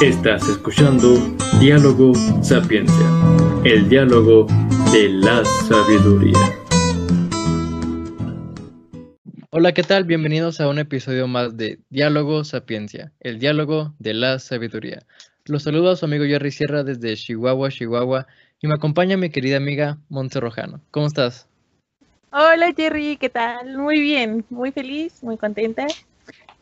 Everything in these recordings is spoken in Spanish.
Estás escuchando Diálogo Sapiencia, el diálogo de la sabiduría. Hola, ¿qué tal? Bienvenidos a un episodio más de Diálogo Sapiencia, el diálogo de la sabiduría. Los saludo a su amigo Jerry Sierra desde Chihuahua, Chihuahua, y me acompaña mi querida amiga Montse Rojano. ¿Cómo estás? Hola Jerry, ¿qué tal? Muy bien, muy feliz, muy contenta.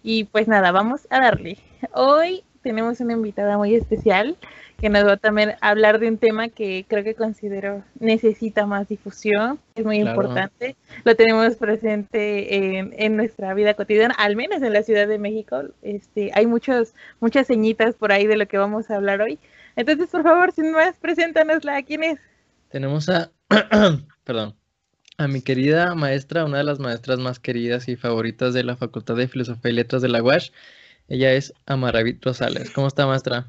Y pues nada, vamos a darle. Hoy tenemos una invitada muy especial que nos va también a hablar de un tema que creo que considero necesita más difusión, es muy importante. Lo tenemos presente en, nuestra vida cotidiana, al menos en la Ciudad de México. Este, hay muchos, muchas señitas por ahí de lo que vamos a hablar hoy. Entonces, por favor, sin más, preséntanosla. ¿Quién es? Tenemos a, perdón, a mi querida maestra, una de las maestras más queridas y favoritas de la Facultad de Filosofía y Letras de la UASH. Ella es Amaravit Rosales. ¿Cómo está, maestra?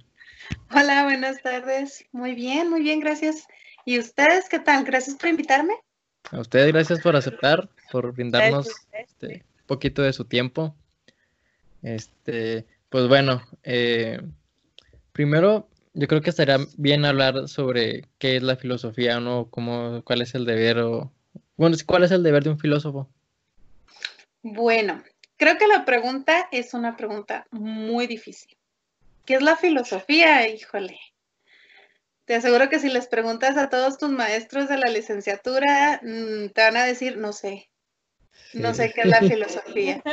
Hola, buenas tardes. Muy bien, muy bien, gracias. ¿Y ustedes qué tal? Gracias por invitarme. A ustedes gracias por aceptar, por brindarnos este poquito de su tiempo. Este, pues bueno, eh, primero yo creo que estaría bien hablar sobre qué es la filosofía, ¿no? Cómo, cuál es el deber o bueno, ¿cuál es el deber de un filósofo? Bueno, creo que la pregunta es una pregunta muy difícil. ¿Qué es la filosofía? Híjole. Te aseguro que si les preguntas a todos tus maestros de la licenciatura, mm, te van a decir, no sé, no sé qué es la filosofía.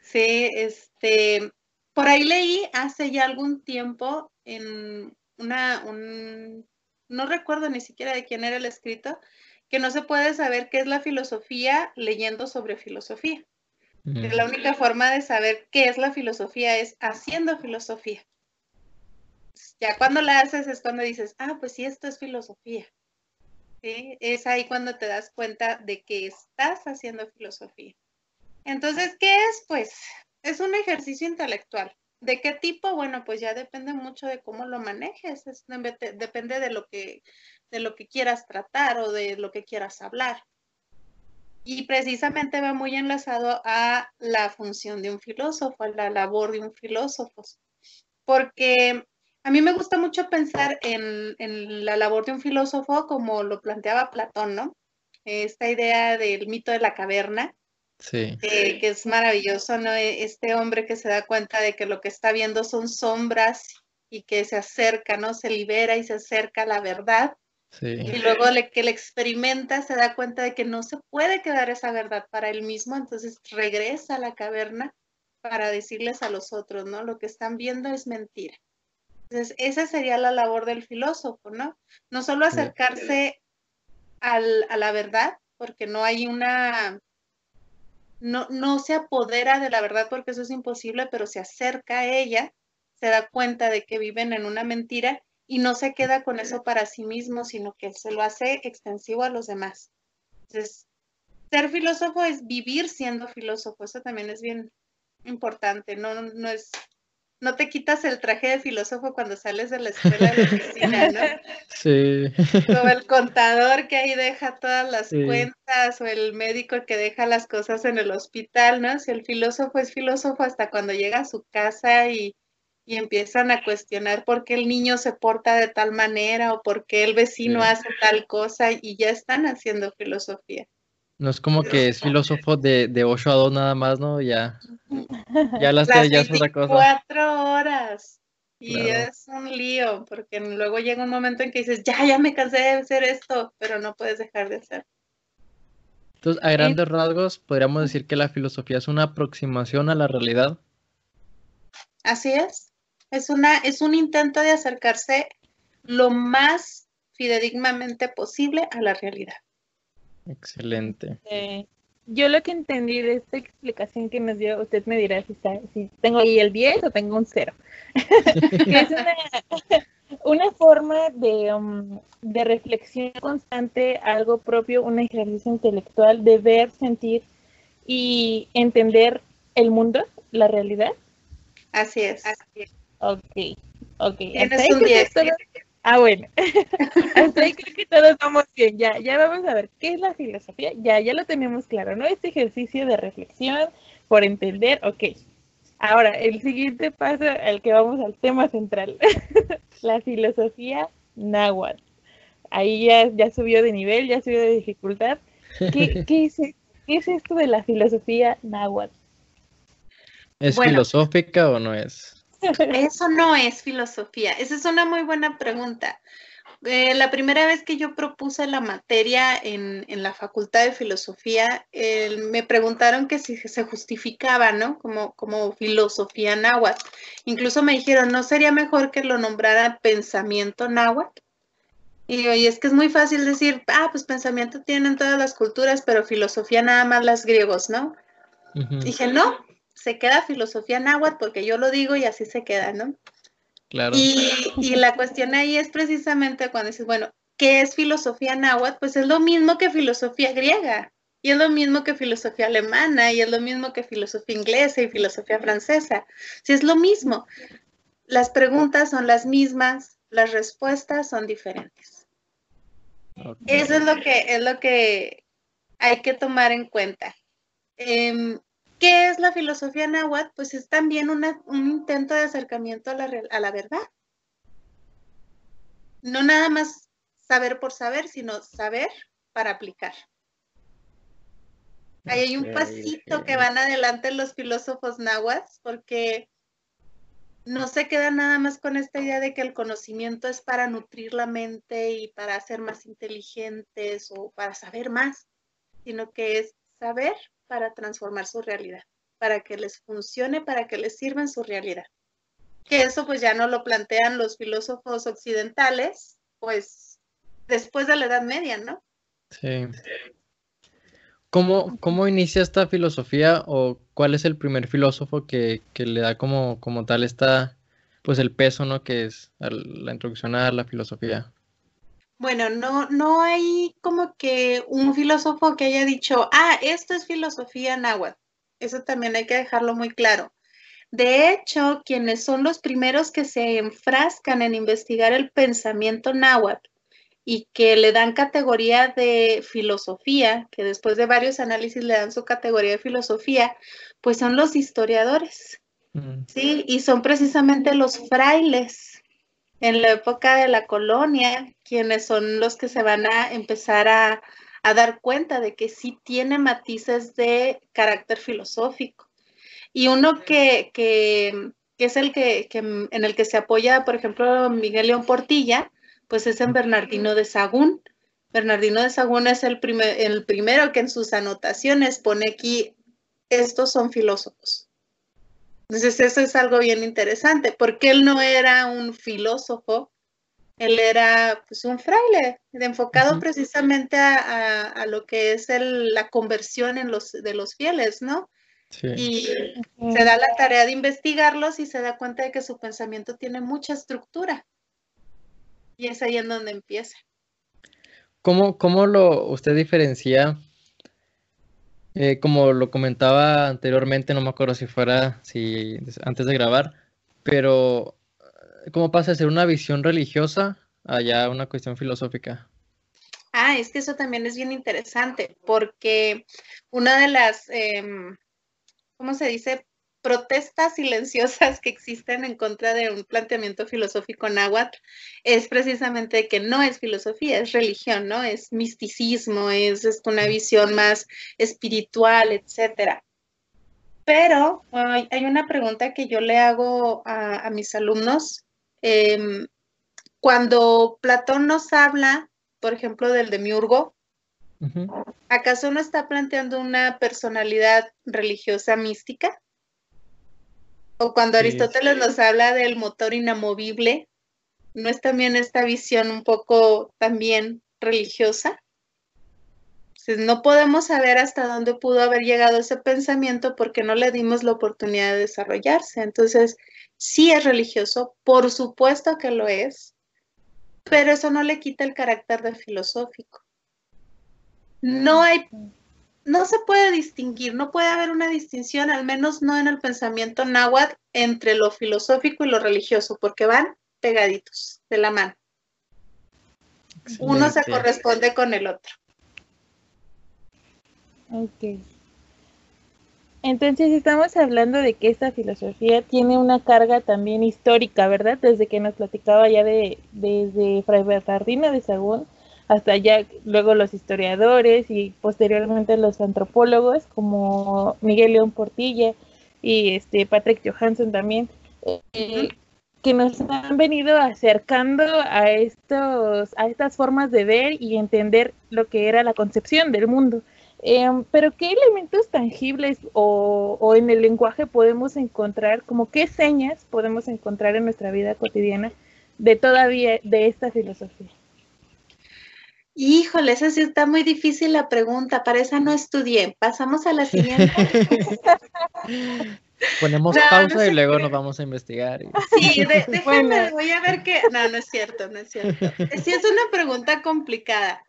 Sí, este, por ahí leí hace ya algún tiempo en una, un, no recuerdo ni siquiera de quién era el escrito, que no se puede saber qué es la filosofía leyendo sobre filosofía. La única forma de saber qué es la filosofía es haciendo filosofía. Ya cuando la haces es cuando dices, ah, pues sí, esto es filosofía. Es ahí cuando te das cuenta de que estás haciendo filosofía. Entonces, ¿qué es? Pues es un ejercicio intelectual. ¿De qué tipo? Bueno, pues ya depende mucho de cómo lo manejes, depende de lo que de lo que quieras tratar o de lo que quieras hablar. Y precisamente va muy enlazado a la función de un filósofo, a la labor de un filósofo. Porque a mí me gusta mucho pensar en, la labor de un filósofo como lo planteaba Platón, ¿no? Esta idea del mito de la caverna, Sí. que es maravilloso, ¿no? E, este hombre que se da cuenta de que lo que está viendo son sombras y que se acerca, ¿no? Se libera y se acerca a la verdad. Y luego le, que le experimenta se da cuenta de que no se puede quedar esa verdad para él mismo, entonces regresa a la caverna para decirles a los otros, ¿no? Lo que están viendo es mentira. Entonces, esa sería la labor del filósofo, ¿no? No solo acercarse al, a la verdad, porque no hay una, no, no se apodera de la verdad porque eso es imposible, pero se acerca a ella, se da cuenta de que viven en una mentira y no se queda con eso para sí mismo, sino que se lo hace extensivo a los demás. Entonces, ser filósofo es vivir siendo filósofo, eso también es bien importante, no, no es, no te quitas el traje de filósofo cuando sales de la escuela de oficina, ¿no? Sí. Como el contador que ahí deja todas las cuentas o el médico que deja las cosas en el hospital, ¿no? Si el filósofo es filósofo hasta cuando llega a su casa y y empiezan a cuestionar por qué el niño se porta de tal manera o por qué el vecino hace tal cosa y ya están haciendo filosofía. No es como que es filósofo de, de 8 a 2 nada más, ¿no? Ya, ya las, las ya es otra cosa. Cuatro horas. Y es un lío, porque luego llega un momento en que dices, ya, ya me cansé de hacer esto, pero no puedes dejar de hacer. Entonces, a grandes rasgos, podríamos decir que la filosofía es una aproximación a la realidad. Así es. Es, una, es un intento de acercarse lo más fidedignamente posible a la realidad. Excelente. yo lo que entendí de esta explicación que nos dio, usted me dirá si, si tengo ahí el 10 o tengo un 0. es una, forma de, um, de reflexión constante, algo propio, un ejercicio intelectual de ver, sentir y entender el mundo, la realidad. Así es. Así es. Ok, ok. Tienes un 10. Ah, bueno. Hasta ahí creo que todos vamos bien. Ya, ya vamos a ver qué es la filosofía. Ya, ya lo tenemos claro, ¿no? Este ejercicio de reflexión por entender, ok. Ahora, el siguiente paso al que vamos al tema central, la filosofía náhuatl. Ahí ya, ya subió de nivel, ya subió de dificultad. ¿Qué, qué, es, ¿Qué es esto de la filosofía náhuatl? ¿Es filosófica o no es? Eso no es filosofía. Esa es una muy buena pregunta. Eh, la primera vez que yo propuse la materia en, la Facultad de Filosofía, me preguntaron que si se justificaba, ¿no? Como, como filosofía náhuatl. Incluso me dijeron, ¿no sería mejor que lo nombrara pensamiento náhuatl? Y y es que es muy fácil decir, ah, pues pensamiento tienen todas las culturas, pero filosofía nada más las griegos, ¿no? Dije, no, se queda filosofía náhuatl porque yo lo digo y así se queda, ¿no? Y, la cuestión ahí es precisamente cuando dices, bueno, ¿qué es filosofía náhuatl? Pues es lo mismo que filosofía griega, y es lo mismo que filosofía alemana, y es lo mismo que filosofía inglesa y filosofía francesa. Si es lo mismo, las preguntas son las mismas, las respuestas son diferentes. Eso es lo que es lo que hay que tomar en cuenta. Em, ¿Qué es la filosofía náhuatl? Pues es también un intento de acercamiento a la, a la verdad. No nada más saber por saber, sino saber para aplicar. Ahí hay un pasito que van adelante los filósofos náhuatl, porque no se quedan nada más con esta idea de que el conocimiento es para nutrir la mente y para ser más inteligentes o para saber más, sino que es saber para transformar su realidad, para que les funcione, para que les sirva en su realidad. Que eso pues ya no lo plantean los filósofos occidentales, pues después de la Edad Media, ¿no? Sí. ¿Cómo, cómo inicia esta filosofía o cuál es el primer filósofo que, le da como, como tal esta, pues el peso, ¿no? Que es la introducción a la filosofía. Bueno, no, no hay como que un filósofo que haya dicho, ah, esto es filosofía náhuatl. Eso también hay que dejarlo muy claro. De hecho, quienes son los primeros que se enfrascan en investigar el pensamiento náhuatl y que le dan categoría de filosofía, que después de varios análisis le dan su categoría de filosofía, pues son los historiadores. Mm. Sí, y son precisamente los frailes en la época de la colonia, quienes son los que se van a empezar a, dar cuenta de que sí tiene matices de carácter filosófico. Y uno que, es el que, en el que se apoya, por ejemplo, Miguel León Portilla, pues es en Bernardino de Sagún. Bernardino de Sagún es el, el primero que en sus anotaciones pone aquí, estos son filósofos. Entonces eso es algo bien interesante, porque él no era un filósofo, él era pues un fraile, enfocado precisamente a, lo que es la conversión en los, de los fieles, ¿no? Y se da la tarea de investigarlos y se da cuenta de que su pensamiento tiene mucha estructura. Y es ahí en donde empieza. ¿Cómo, cómo lo usted diferencia eh, como lo comentaba anteriormente, no me acuerdo si fuera si antes de grabar, pero ¿cómo pasa de ser una visión religiosa a una cuestión filosófica? Ah, es que eso también es bien interesante, porque una de las, em, ¿cómo se dice? protestas silenciosas que existen en contra de un planteamiento filosófico náhuatl es precisamente que no es filosofía, es religión, ¿no? Es misticismo, es, una visión más espiritual, etcétera. Pero hay una pregunta que yo le hago a, mis alumnos. Em, cuando Platón nos habla, por ejemplo, del demiurgo, ¿acaso no está planteando una personalidad religiosa mística? O cuando Aristóteles nos habla del motor inamovible, ¿no es también esta visión un poco también religiosa? No podemos saber hasta dónde pudo haber llegado ese pensamiento porque no le dimos la oportunidad de desarrollarse. Entonces, sí es religioso, por supuesto que lo es, pero eso no le quita el carácter de filosófico. No hay no se puede distinguir, no puede haber una distinción, al menos no en el pensamiento náhuatl, entre lo filosófico y lo religioso, porque van pegaditos de la mano. Uno se corresponde con el otro. Ok. Entonces estamos hablando de que esta filosofía tiene una carga también histórica, ¿verdad? Desde que nos platicaba ya de desde Fray Bernardino de Sagún hasta ya luego los historiadores y posteriormente los antropólogos como Miguel León Portilla y este Patrick Johansson también eh, que nos han venido acercando a estos a estas formas de ver y entender lo que era la concepción del mundo. Em, pero ¿qué elementos tangibles o, en el lenguaje podemos encontrar, como qué señas podemos encontrar en nuestra vida cotidiana de todavía de esta filosofía? Híjole, esa sí está muy difícil la pregunta, para esa no estudié. Pasamos a la siguiente. Ponemos pausa y luego nos vamos a investigar. Sí, déjenme, voy a ver qué. No, no es cierto, no es cierto. Sí, es una pregunta complicada.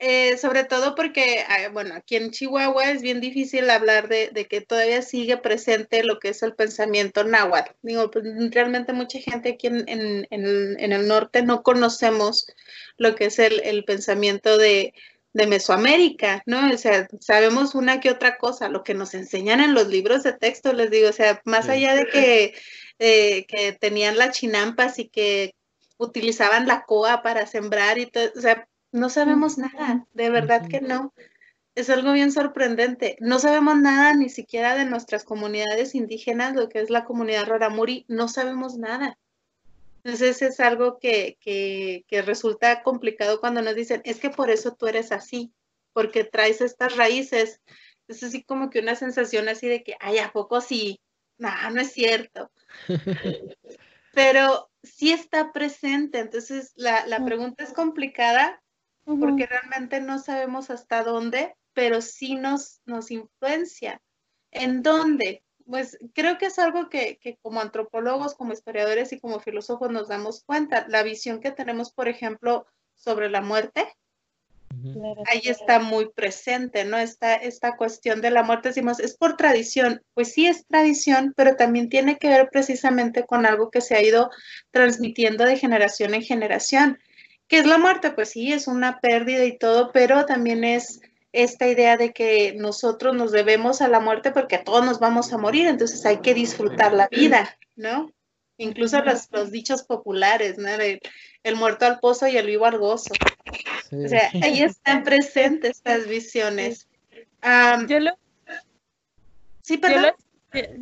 Eh, sobre todo porque, ah, bueno, aquí en Chihuahua es bien difícil hablar de, que todavía sigue presente lo que es el pensamiento náhuatl. Digo, pues, realmente mucha gente aquí en, el norte no conocemos lo que es el, pensamiento de, Mesoamérica, ¿no? O sea, sabemos una que otra cosa, lo que nos enseñan en los libros de texto, les digo, o sea, más allá de que, eh, que tenían las chinampas y que utilizaban la coa para sembrar y todo, o sea, no sabemos nada, de verdad que no. Es algo bien sorprendente. No sabemos nada ni siquiera de nuestras comunidades indígenas, lo que es la comunidad Raramuri, no sabemos nada. Entonces es algo que, que, que resulta complicado cuando nos dicen, es que por eso tú eres así, porque traes estas raíces. Es así como que una sensación así de que, ay, ¿a poco sí? No, no es cierto. Pero sí está presente. Entonces la, la pregunta es complicada porque realmente no sabemos hasta dónde, pero sí nos, nos influencia. ¿En dónde? Pues creo que es algo que, como antropólogos, como historiadores y como filósofos nos damos cuenta. La visión que tenemos, por ejemplo, sobre la muerte, ahí está muy presente, ¿no? Esta, esta cuestión de la muerte, decimos, es por tradición. Pues sí es tradición, pero también tiene que ver precisamente con algo que se ha ido transmitiendo de generación en generación. ¿Qué es la muerte? Pues sí, es una pérdida y todo, pero también es esta idea de que nosotros nos debemos a la muerte porque todos nos vamos a morir, entonces hay que disfrutar la vida, ¿no? Incluso los, los dichos populares, ¿no? El, muerto al pozo y el vivo al gozo. O sea, ahí están presentes estas visiones. yo lo, sí, perdón.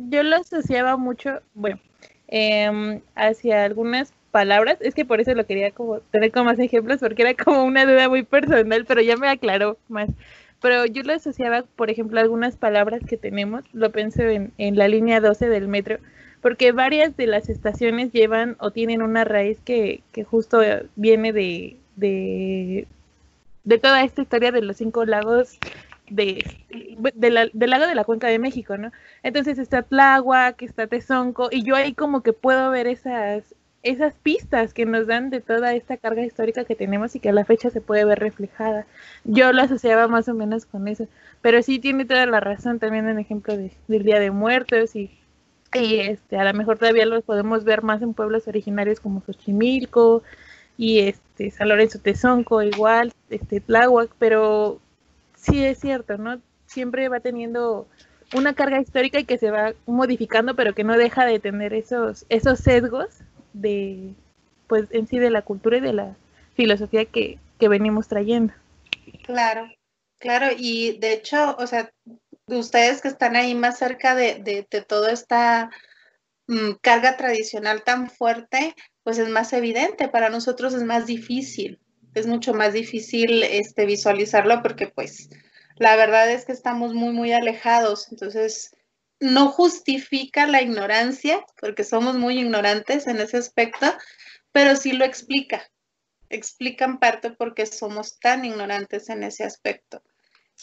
Yo lo, asociaba mucho, bueno, em, hacia algunas palabras, es que por eso lo quería como tener como más ejemplos, porque era como una duda muy personal, pero ya me aclaró más. Pero yo lo asociaba, por ejemplo, algunas palabras que tenemos, lo pensé en, en la línea 12 del metro, porque varias de las estaciones llevan o tienen una raíz que, que justo viene de, de, de toda esta historia de los cinco lagos de, de del lago de la cuenca de México, ¿no? Entonces está Tláhuac, está Tezonco, y yo ahí como que puedo ver esas, esas pistas que nos dan de toda esta carga histórica que tenemos y que a la fecha se puede ver reflejada. Yo lo asociaba más o menos con eso, pero sí tiene toda la razón también en ejemplo del Día de Muertos y, y, este a lo mejor todavía los podemos ver más en pueblos originarios como Xochimilco y este San Lorenzo Tezonco igual, este Tláhuac, pero sí es cierto, ¿no? Siempre va teniendo una carga histórica y que se va modificando, pero que no deja de tener esos, esos sesgos de, pues en sí de la cultura y de la filosofía que, venimos trayendo. Claro, claro, y de hecho, o sea, ustedes que están ahí más cerca de, de, toda esta mm, carga tradicional tan fuerte, pues es más evidente, para nosotros es más difícil, es mucho más difícil este, visualizarlo porque pues la verdad es que estamos muy, muy alejados, entonces no justifica la ignorancia, porque somos muy ignorantes en ese aspecto, pero sí lo explica. Explica en parte por qué somos tan ignorantes en ese aspecto.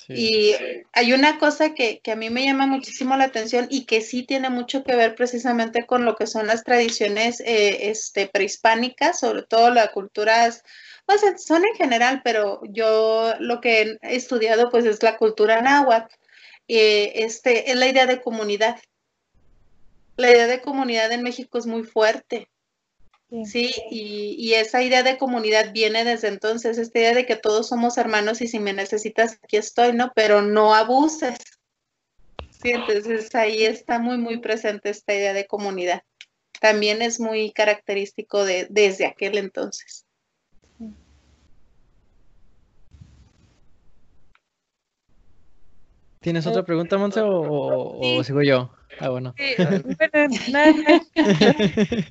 Y hay una cosa que, a mí me llama muchísimo la atención y que sí tiene mucho que ver precisamente con lo que son las tradiciones eh, este, prehispánicas, sobre todo las culturas, pues son en general, pero yo lo que he estudiado pues es la cultura náhuatl eh, este, es la idea de comunidad. La idea de comunidad en México es muy fuerte. Sí, y, esa idea de comunidad viene desde entonces, esta idea de que todos somos hermanos y si me necesitas, aquí estoy, ¿no? Pero no abuses. Sí, entonces ahí está muy, muy presente esta idea de comunidad. También es muy característico de desde aquel entonces. ¿Tienes otra pregunta, Monse, o, sigo yo? Ah, bueno. bueno, nada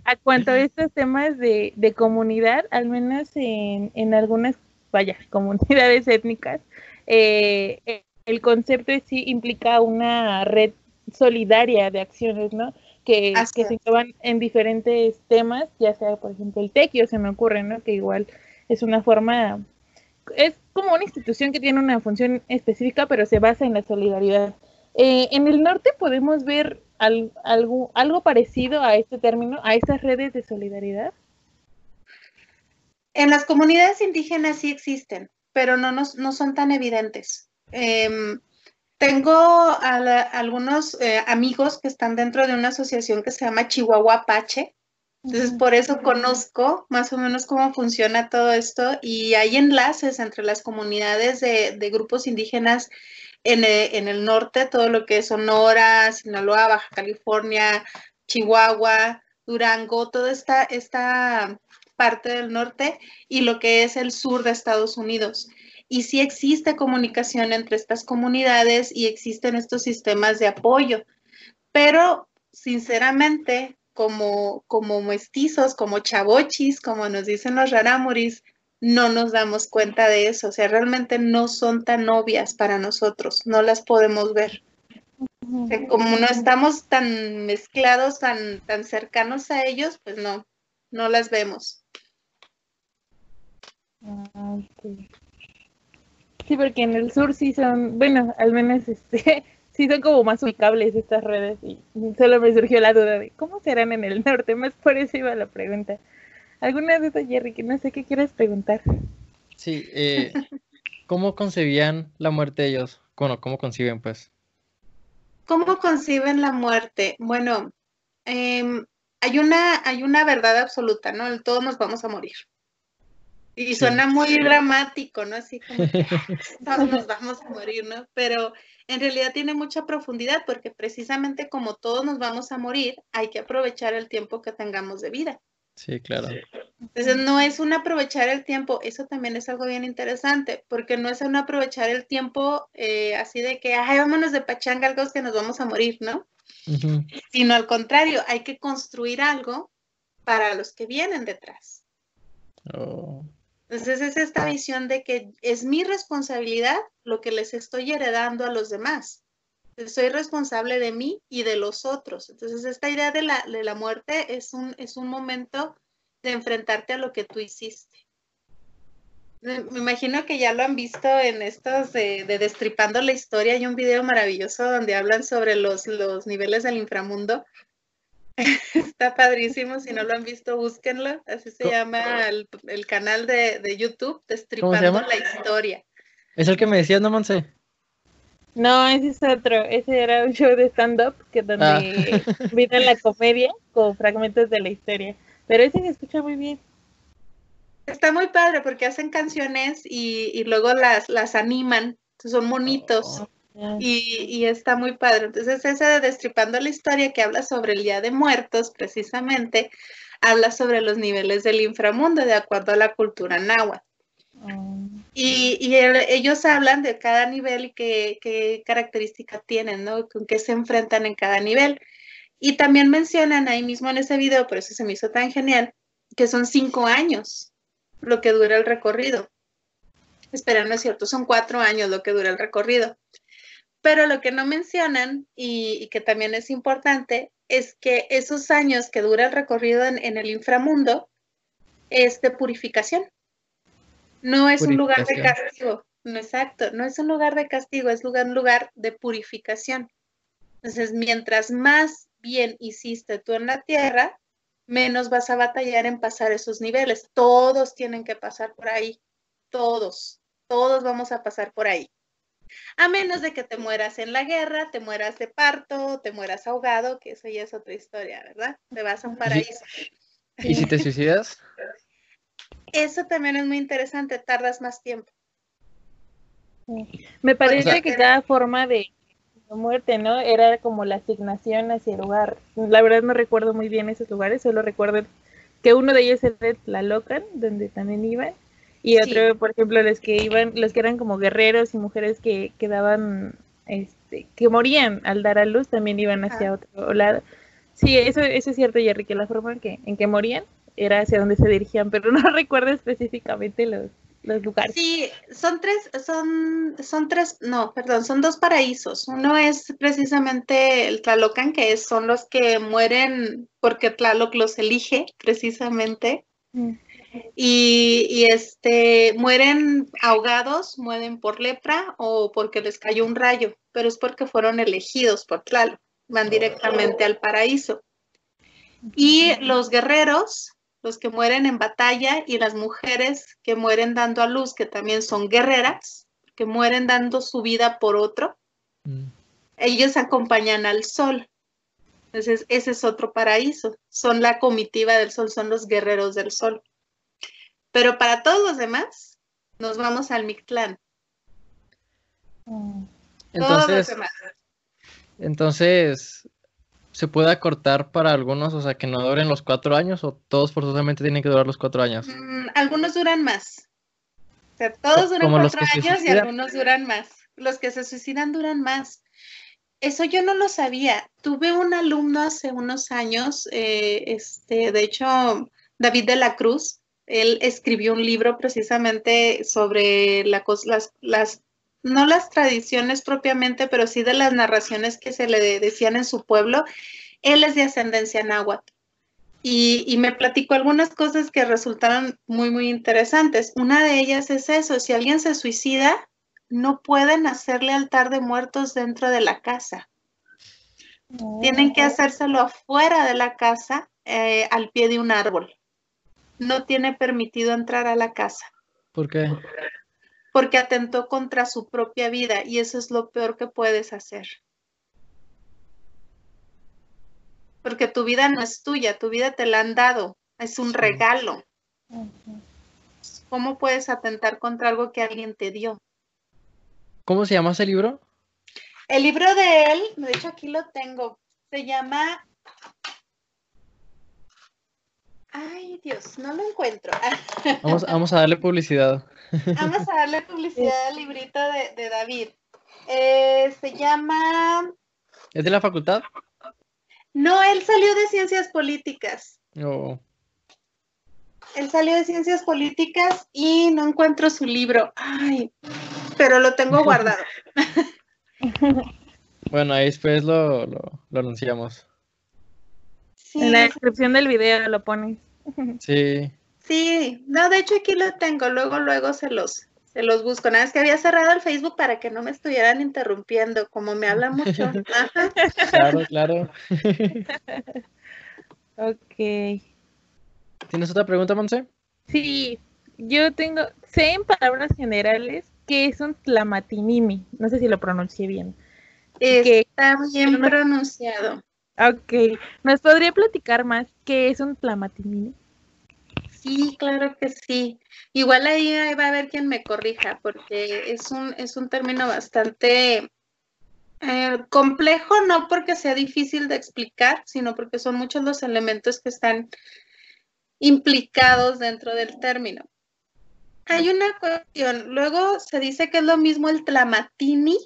A cuanto a estos temas de, comunidad, al menos en, en algunas, vaya, comunidades étnicas, eh, el concepto sí implica una red solidaria de acciones, ¿no? Que, que se llevan en diferentes temas, ya sea, por ejemplo, el tequio, se me ocurre, ¿no? Que igual es una forma, es como una institución que tiene una función específica, pero se basa en la solidaridad. Eh, en el norte podemos ver algo, algo parecido a este término, a estas redes de solidaridad. En las comunidades indígenas sí existen, pero no, no son tan evidentes. Em, tengo algunos eh, amigos que están dentro de una asociación que se llama Chihuahua Apache. Entonces, por eso conozco más o menos cómo funciona todo esto y hay enlaces entre las comunidades de, grupos indígenas en el, en el, norte, todo lo que es Sonora, Sinaloa, Baja California, Chihuahua, Durango, toda esta, esta parte del norte y lo que es el sur de Estados Unidos y sí existe comunicación entre estas comunidades y existen estos sistemas de apoyo. Pero, sinceramente, como, como mestizos, como chavochis, como nos dicen los rarámuris, no nos damos cuenta de eso. O sea, realmente no son tan obvias para nosotros, no las podemos ver. como no estamos tan mezclados, tan, tan cercanos a ellos, pues no, no las vemos. Ah, Sí, porque en el sur sí son, bueno, al menos este, sí son como más ubicables estas redes y solo me surgió la duda de cómo serán en el norte, más por eso iba la pregunta. ¿Alguna duda, Jerry, que no sé qué quieres preguntar? Sí, eh, ¿cómo concebían la muerte ellos? Bueno, ¿cómo conciben pues? ¿Cómo conciben la muerte? Bueno, em, hay, una, hay una verdad absoluta, ¿no? Todos nos vamos a morir. Y suena muy dramático, ¿no? Así como todos nos vamos a morir, ¿no? Pero en realidad tiene mucha profundidad porque precisamente como todos nos vamos a morir, hay que aprovechar el tiempo que tengamos de vida. Sí, claro. Entonces no es un aprovechar el tiempo, eso también es algo bien interesante, porque no es un aprovechar el tiempo eh, así de que, ay, vámonos de pachanga, algo que nos vamos a morir, ¿no? Sino al contrario, hay que construir algo para los que vienen detrás. Oh. Entonces es esta visión de que es mi responsabilidad lo que les estoy heredando a los demás. Soy responsable de mí y de los otros. Entonces esta idea de la, de la muerte es un, es un momento de enfrentarte a lo que tú hiciste. Me, imagino que ya lo han visto en estos de, de, Destripando la Historia. Hay un video maravilloso donde hablan sobre los, los niveles del inframundo Está padrísimo, si no lo han visto, búsquenlo. Así se llama el, canal de, YouTube, Destripando la Historia. ¿Es el que me decías, no, Monse? No, ese es otro. Ese era un show de stand-up que donde ah. la comedia con fragmentos de la historia. Pero ese se escucha muy bien. Está muy padre porque hacen canciones y, luego las, las animan. Son monitos. Oh. Y, está muy padre. Entonces, ese de Destripando la Historia que habla sobre el Día de Muertos, precisamente, habla sobre los niveles del inframundo de acuerdo a la cultura náhuatl. Oh. Y, ellos hablan de cada nivel y qué, qué características tienen, ¿no? Con qué se enfrentan en cada nivel. Y también mencionan ahí mismo en ese video, por eso se me hizo tan genial, que son cinco años lo que dura el recorrido. Espera, no es cierto, son cuatro años lo que dura el recorrido. Pero lo que no mencionan y, que también es importante es que esos años que dura el recorrido en, el inframundo es de purificación. No es un lugar de castigo. No, exacto, no es un lugar de castigo, es lugar, un lugar de purificación. Entonces, mientras más bien hiciste tú en la tierra, menos vas a batallar en pasar esos niveles. Todos tienen que pasar por ahí. Todos, todos vamos a pasar por ahí. A menos de que te mueras en la guerra, te mueras de parto, te mueras ahogado, que eso ya es otra historia, ¿verdad? Te vas a un paraíso. ¿Y si te suicidas? Eso también es muy interesante, tardas más tiempo. Me parece que cada forma de muerte, ¿no? Era como la asignación hacia el lugar. La verdad no recuerdo muy bien esos lugares, solo recuerdo que uno de ellos era Tlalocan, donde también iban, y otro, por ejemplo, los que iban, los que eran como guerreros y mujeres que quedaban, este, que morían al dar a luz, también iban hacia otro lado. Sí, eso, eso es cierto, Jerry, que la forma en que, en que morían era hacia donde se dirigían, pero no recuerdo específicamente los, los lugares. Sí, son tres, son, son tres, no, perdón, son dos paraísos. Uno es precisamente el Tlalocan, que son los que mueren porque Tlaloc los elige, precisamente. Mm. Y, y, este mueren ahogados, mueren por lepra o porque les cayó un rayo, pero es porque fueron elegidos por Tlaloc, van directamente al paraíso. Y los guerreros los que mueren en batalla y las mujeres que mueren dando a luz, que también son guerreras, que mueren dando su vida por otro, mm. ellos acompañan al sol. Entonces, ese es otro paraíso. Son la comitiva del sol, son los guerreros del sol. Pero para todos los demás, nos vamos al Mictlán. Entonces, entonces, se puede acortar para algunos, o sea, que no duren los cuatro años o todos forzosamente tienen que durar los cuatro años? Mm, algunos duran más. O sea, todos duran cuatro años y algunos duran más. Los que se suicidan duran más. Eso yo no lo sabía. Tuve un alumno hace unos años, eh, este, de hecho, David de la Cruz, él escribió un libro precisamente sobre la, las, las no las tradiciones propiamente, pero sí de las narraciones que se le decían en su pueblo. Él es de ascendencia náhuatl. Y, y, me platicó algunas cosas que resultaron muy, muy interesantes. Una de ellas es eso, si alguien se suicida, no pueden hacerle altar de muertos dentro de la casa. Tienen que oh. hacérselo afuera de la casa, eh, al pie de un árbol. No tiene permitido entrar a la casa. ¿Por qué? porque atentó contra su propia vida y eso es lo peor que puedes hacer. Porque tu vida no es tuya, tu vida te la han dado, es un regalo. ¿Cómo puedes atentar contra algo que alguien te dio? ¿Cómo se llama ese libro? El libro de él, de hecho aquí lo tengo, se llama Ay, Dios, no lo encuentro. Vamos, vamos a darle publicidad. Vamos a darle publicidad al librito de, David. Eh, se llama... ¿Es de la facultad? No, él salió de ciencias políticas. Oh. Él salió de ciencias políticas y no encuentro su libro. Ay, pero lo tengo guardado. bueno, ahí después lo, lo, lo anunciamos. En la descripción del video lo pones. Sí. Sí, no, de hecho aquí lo tengo, luego, luego se los, se los busco. Nada, es que había cerrado el Facebook para que no me estuvieran interrumpiendo, como me habla mucho. Claro, claro. ok. ¿Tienes otra pregunta, Monse? Sí, yo tengo, sé en palabras generales que es un tlamatinimi, no sé si lo pronuncié bien. Está bien pronunciado. Ok, ¿nos podría platicar más qué es un tlamatimini? Sí, claro que sí. Igual ahí va a haber quien me corrija, porque es un, es un término bastante eh, complejo, no porque sea difícil de explicar, sino porque son muchos los elementos que están implicados dentro del término. Hay una cuestión, luego se dice que es lo mismo el tlamatini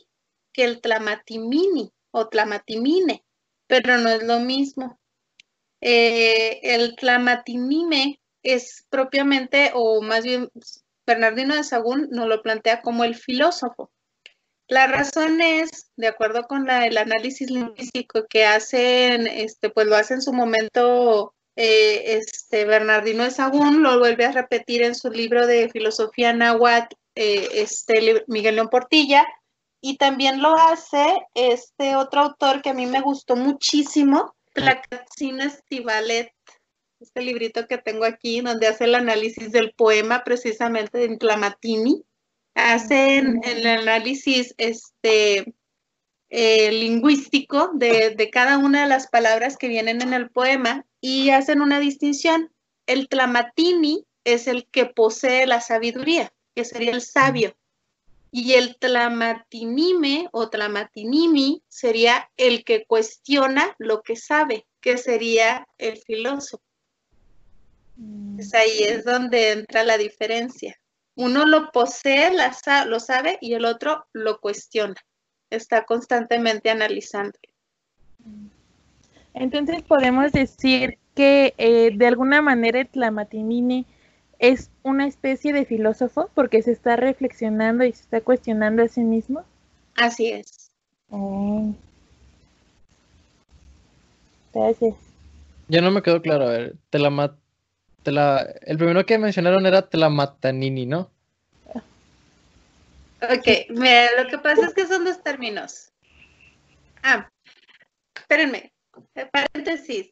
que el tlamatimini o tlamatimine pero no es lo mismo. Eh, el clamatinime es propiamente, o más bien Bernardino de Sagún nos lo plantea como el filósofo. La razón es, de acuerdo con el análisis lingüístico que hacen, este, pues lo hace en su momento eh, este, Bernardino de Sagún, lo vuelve a repetir en su libro de filosofía náhuatl, eh, este, Miguel León Portilla, y también lo hace este otro autor que a mí me gustó muchísimo, Tlacatzin Estivalet, este librito que tengo aquí, donde hace el análisis del poema precisamente de Clamatini. Hacen el análisis este, eh, lingüístico de, de, cada una de las palabras que vienen en el poema y hacen una distinción. El Tlamatini es el que posee la sabiduría, que sería el sabio Y el tlamatinime o tlamatinimi sería el que cuestiona lo que sabe, que sería el filósofo. Mm, ahí es donde entra la diferencia. Uno lo posee, la lo sabe, y el otro lo cuestiona. Está constantemente analizando. Entonces podemos decir que eh, de alguna manera el Tlamatimine es una especie de filósofo porque se está reflexionando y se está cuestionando a sí mismo. Así es. Oh. Gracias. Yo no me quedó claro, a ver, Telama- Tela- el primero que mencionaron era Tlamatanini, ¿no? Ok, mira, lo que pasa es que son dos términos. Ah, espérenme, eh, paréntesis.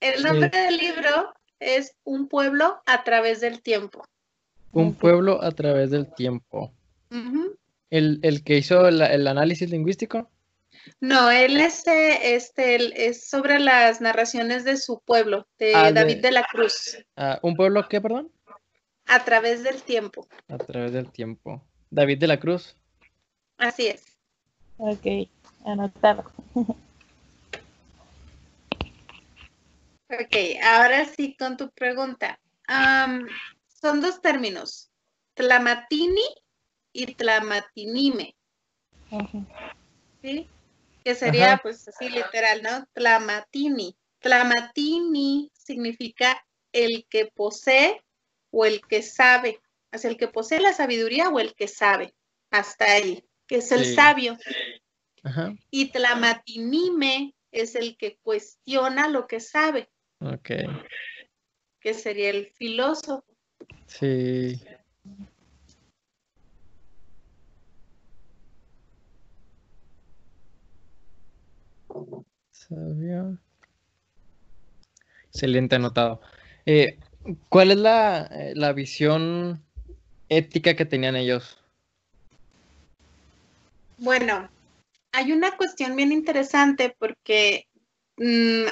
El nombre del libro es Un pueblo a través del tiempo. Un pueblo a través del tiempo. El, el que hizo el, el análisis lingüístico. No, él es, eh, este, él es sobre las narraciones de su pueblo, de Ah, de- David de la Cruz, Ah, ¿Un pueblo qué, perdón? a través del tiempo. A través del tiempo. David de la Cruz. Así es. Ok, anotado. Ok, ahora sí con tu pregunta. Son dos términos, tlamatini y tlamatinime, Ujú. ¿sí? Que sería pues así literal, ¿no? Tlamatini. Tlamatini significa el que posee o el que sabe, es el que posee la sabiduría o el que sabe, hasta ahí, que es el Sí. sabio. Y tlamatinime es el que cuestiona lo que sabe, Ok. que sería el filósofo. Sí. Sabio. Excelente anotado. Eh, ¿cuál es la, eh, la visión ética que tenían ellos? Bueno, hay una cuestión bien interesante porque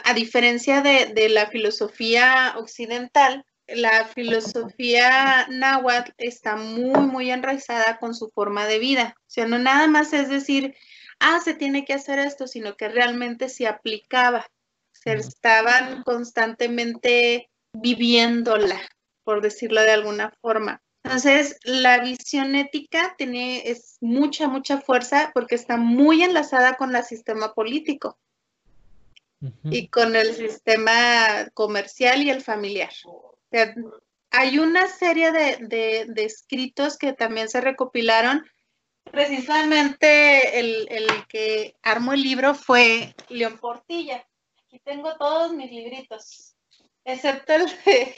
a diferencia de, de la filosofía occidental, la filosofía náhuatl está muy, muy enraizada con su forma de vida. O sea, no nada más es decir, ah, se tiene que hacer esto, sino que realmente se aplicaba. Se estaban constantemente viviéndola, por decirlo de alguna forma. Entonces, la visión ética tiene es mucha, mucha fuerza porque está muy enlazada con el sistema político Y con el sistema comercial y el familiar. O sea, hay una serie de, de- de escritos que también se recopilaron. Precisamente el, el que armó el libro fue León Portilla. Aquí tengo todos mis libritos, excepto el de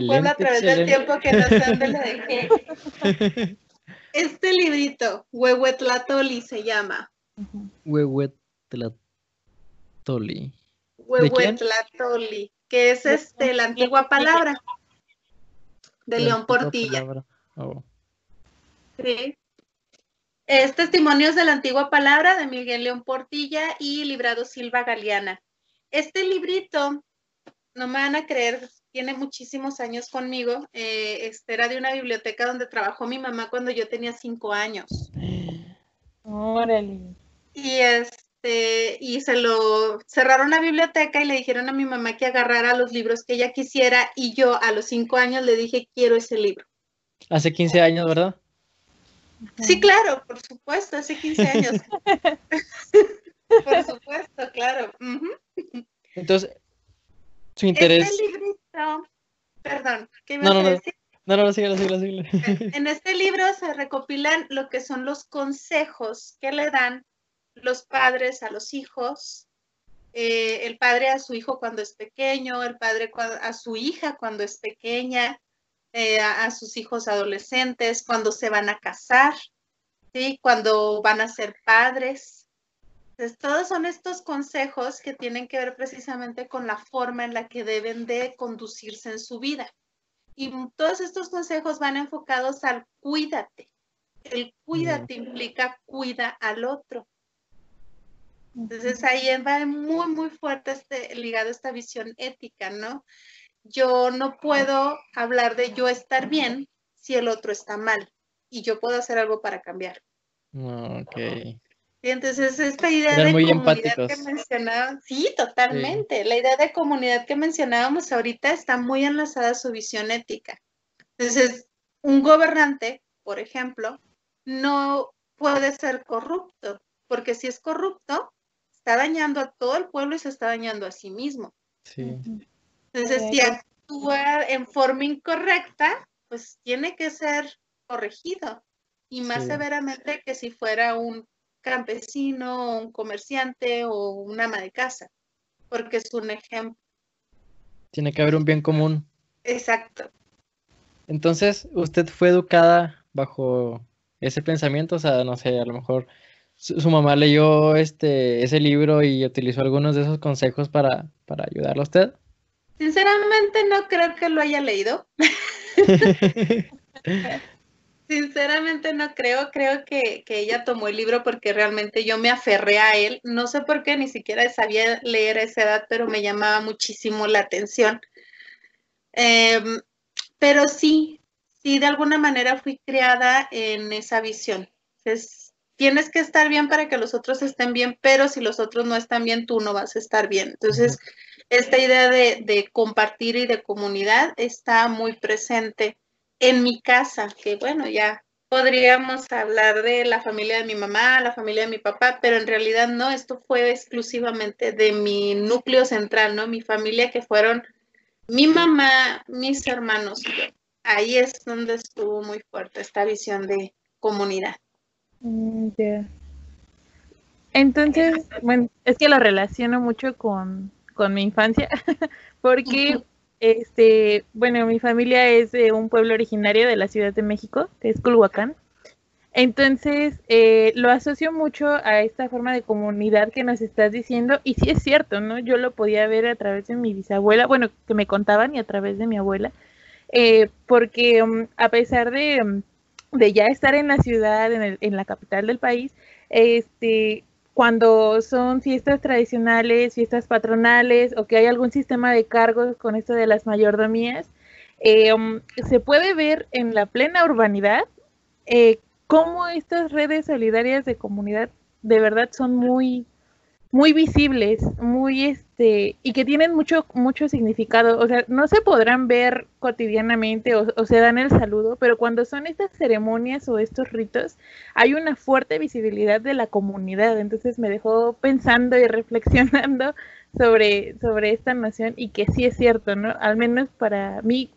Un pueblo a Excelente, través del excelente. tiempo que no sé dónde lo dejé. Este librito, Huehuetlatoli se llama. Ujú. Huehuetlatoli. Huehuetlatoli, que es este, la antigua palabra de La León Portilla. Oh, Sí. Es Testimonios de la antigua palabra de Miguel León Portilla y Librado Silva Galeana. Este librito, no me van a creer, tiene muchísimos años conmigo. eh, este era de una biblioteca donde trabajó mi mamá cuando yo tenía cinco años. Órale. Y este, y se lo cerraron la biblioteca y le dijeron a mi mamá que agarrara los libros que ella quisiera. Y yo a los cinco años le dije, quiero ese libro. Hace 15 años, ¿verdad? Sí, claro, por supuesto, hace 15 años. por supuesto, claro. Entonces, su interés. Este librito, perdón, ¿qué me No, no, no. decir? No, no, no, síguelo, síguelo, síguelo. En este libro se recopilan lo que son los consejos que le dan los padres a los hijos, eh, el padre a su hijo cuando es pequeño, el padre a su hija cuando es pequeña, eh, a, a sus hijos adolescentes, cuando se van a casar, ¿sí? cuando van a ser padres. Entonces, todos son estos consejos que tienen que ver precisamente con la forma en la que deben de conducirse en su vida. Y todos estos consejos van enfocados al cuídate. El cuídate implica cuida al otro. Entonces ahí va muy, muy fuerte este, ligado a esta visión ética, ¿no? Yo no puedo hablar de yo estar bien si el otro está mal. y yo puedo hacer algo para cambiar. Ok. Y entonces esta idea de comunidad que mencionábamos, sí, totalmente. La idea de comunidad que mencionábamos ahorita está muy enlazada a su visión ética. Entonces, un gobernante, por ejemplo, no puede ser corrupto, porque si es corrupto, está dañando a todo el pueblo y se está dañando a sí mismo. Sí. Entonces, si actúa en forma incorrecta, pues tiene que ser corregido y más severamente que si fuera un campesino, un comerciante o un ama de casa, porque es un ejemplo. Tiene que haber un bien común. Exacto. Entonces, ¿usted fue educada bajo ese pensamiento? O sea, no sé, a lo mejor su, mamá leyó este, ese libro y utilizó algunos de esos consejos para, para ayudarla a usted. Sinceramente no creo que lo haya leído. Sinceramente no creo, creo que, ella tomó el libro porque realmente yo me aferré a él. No sé por qué, ni siquiera sabía leer a esa edad, pero me llamaba muchísimo la atención. Em, pero sí, sí, de alguna manera fui criada en esa visión. Tienes que estar bien para que los otros estén bien, pero si los otros no están bien, tú no vas a estar bien. Entonces, esta idea de, de compartir y de comunidad está muy presente en mi casa, que bueno, ya podríamos hablar de la familia de mi mamá, la familia de mi papá, pero en realidad no, esto fue exclusivamente de mi núcleo central, ¿no? Mi familia que fueron mi mamá, mis hermanos Ahí es donde estuvo muy fuerte esta visión de comunidad. Mm, Entonces, bueno, es que lo relaciono mucho con, con mi infancia, porque este, bueno, mi familia es de un pueblo originario de la Ciudad de México, que es Culhuacán. Entonces, eh, lo asocio mucho a esta forma de comunidad que nos estás diciendo, y sí es cierto, ¿no? Yo lo podía ver a través de mi bisabuela, bueno, que me contaban y a través de mi abuela, eh, porque um, a pesar de, um, de, ya estar en la ciudad, en, el, en la capital del país, este, cuando son fiestas tradicionales, fiestas patronales o que hay algún sistema de cargos con esto de las mayordomías, eh, um, se puede ver en la plena urbanidad eh, cómo estas redes solidarias de comunidad de verdad son muy, muy visibles, muy este, y que tienen mucho, mucho significado. O sea, no se podrán ver cotidianamente o, se dan el saludo, pero cuando son estas ceremonias o estos ritos, hay una fuerte visibilidad de la comunidad. Entonces me dejó pensando y reflexionando sobre, sobre esta noción y que sí es cierto, ¿no? Al menos para mí,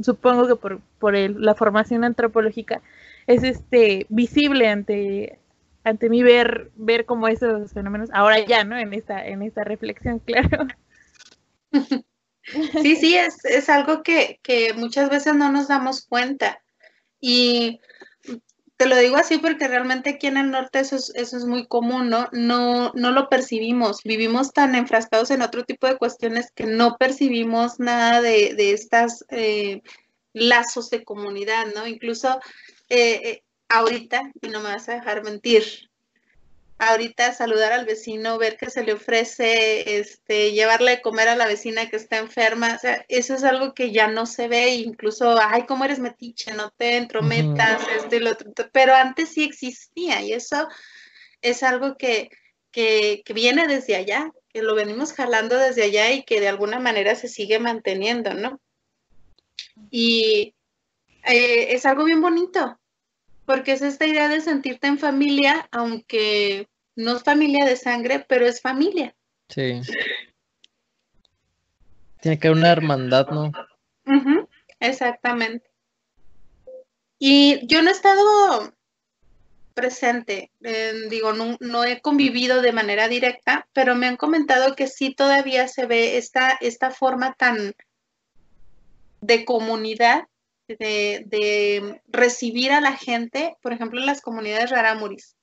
supongo que por, por la formación antropológica, es este visible ante ante mí ver, ver como esos fenómenos, ahora ya, ¿no? En esta, en esta reflexión, claro. Sí, sí, es, es algo que, que, muchas veces no nos damos cuenta. Y te lo digo así porque realmente aquí en el norte eso es, eso es muy común, ¿no? ¿no? No lo percibimos. Vivimos tan enfrascados en otro tipo de cuestiones que no percibimos nada de, de estas eh, lazos de comunidad, ¿no? Incluso eh, eh ahorita, y no me vas a dejar mentir, ahorita saludar al vecino, ver que se le ofrece, este, llevarle a comer a la vecina que está enferma, o sea, eso es algo que ya no se ve, incluso, ay, cómo eres metiche, no te entrometas, este y lo otro, pero antes sí existía, y eso es algo que, que, que viene desde allá, que lo venimos jalando desde allá y que de alguna manera se sigue manteniendo, ¿no? Y eh, es algo bien bonito, porque es esta idea de sentirte en familia, aunque no es familia de sangre, pero es familia. Sí. Tiene que haber una hermandad, ¿no? exactamente. Y yo no he estado presente, digo, no, no, he convivido de manera directa, pero me han comentado que sí todavía se ve esta, esta forma tan de comunidad de, recibir a la gente, por ejemplo, en las comunidades rarámuris.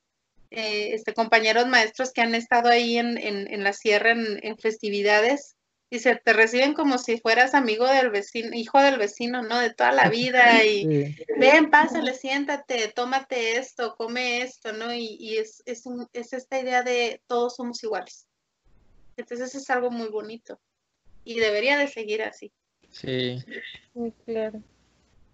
Eh, este, compañeros maestros que han estado ahí en, en, la sierra en, festividades y se te reciben como si fueras amigo del vecino, hijo del vecino, ¿no? De toda la vida y ven, pásale, siéntate, tómate esto, come esto, ¿no? Y, es, es, es esta idea de todos somos iguales. Entonces es algo muy bonito y debería de seguir así. Sí. Muy claro.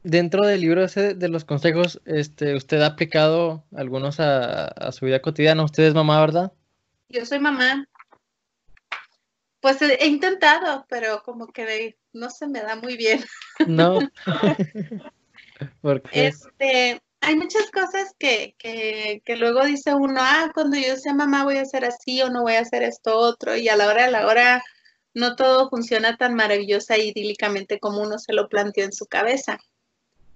Dentro del libro ese de los consejos, este, ¿usted ha aplicado algunos a, su vida cotidiana? ¿Usted es mamá, verdad? Yo soy mamá. Pues he, intentado, pero como que no se me da muy bien. No. Porque Este, hay muchas cosas que, que, que, luego dice uno, ah, cuando yo sea mamá voy a hacer así o no voy a hacer esto otro, y a la hora de la hora no todo funciona tan maravillosa e idílicamente como uno se lo planteó en su cabeza.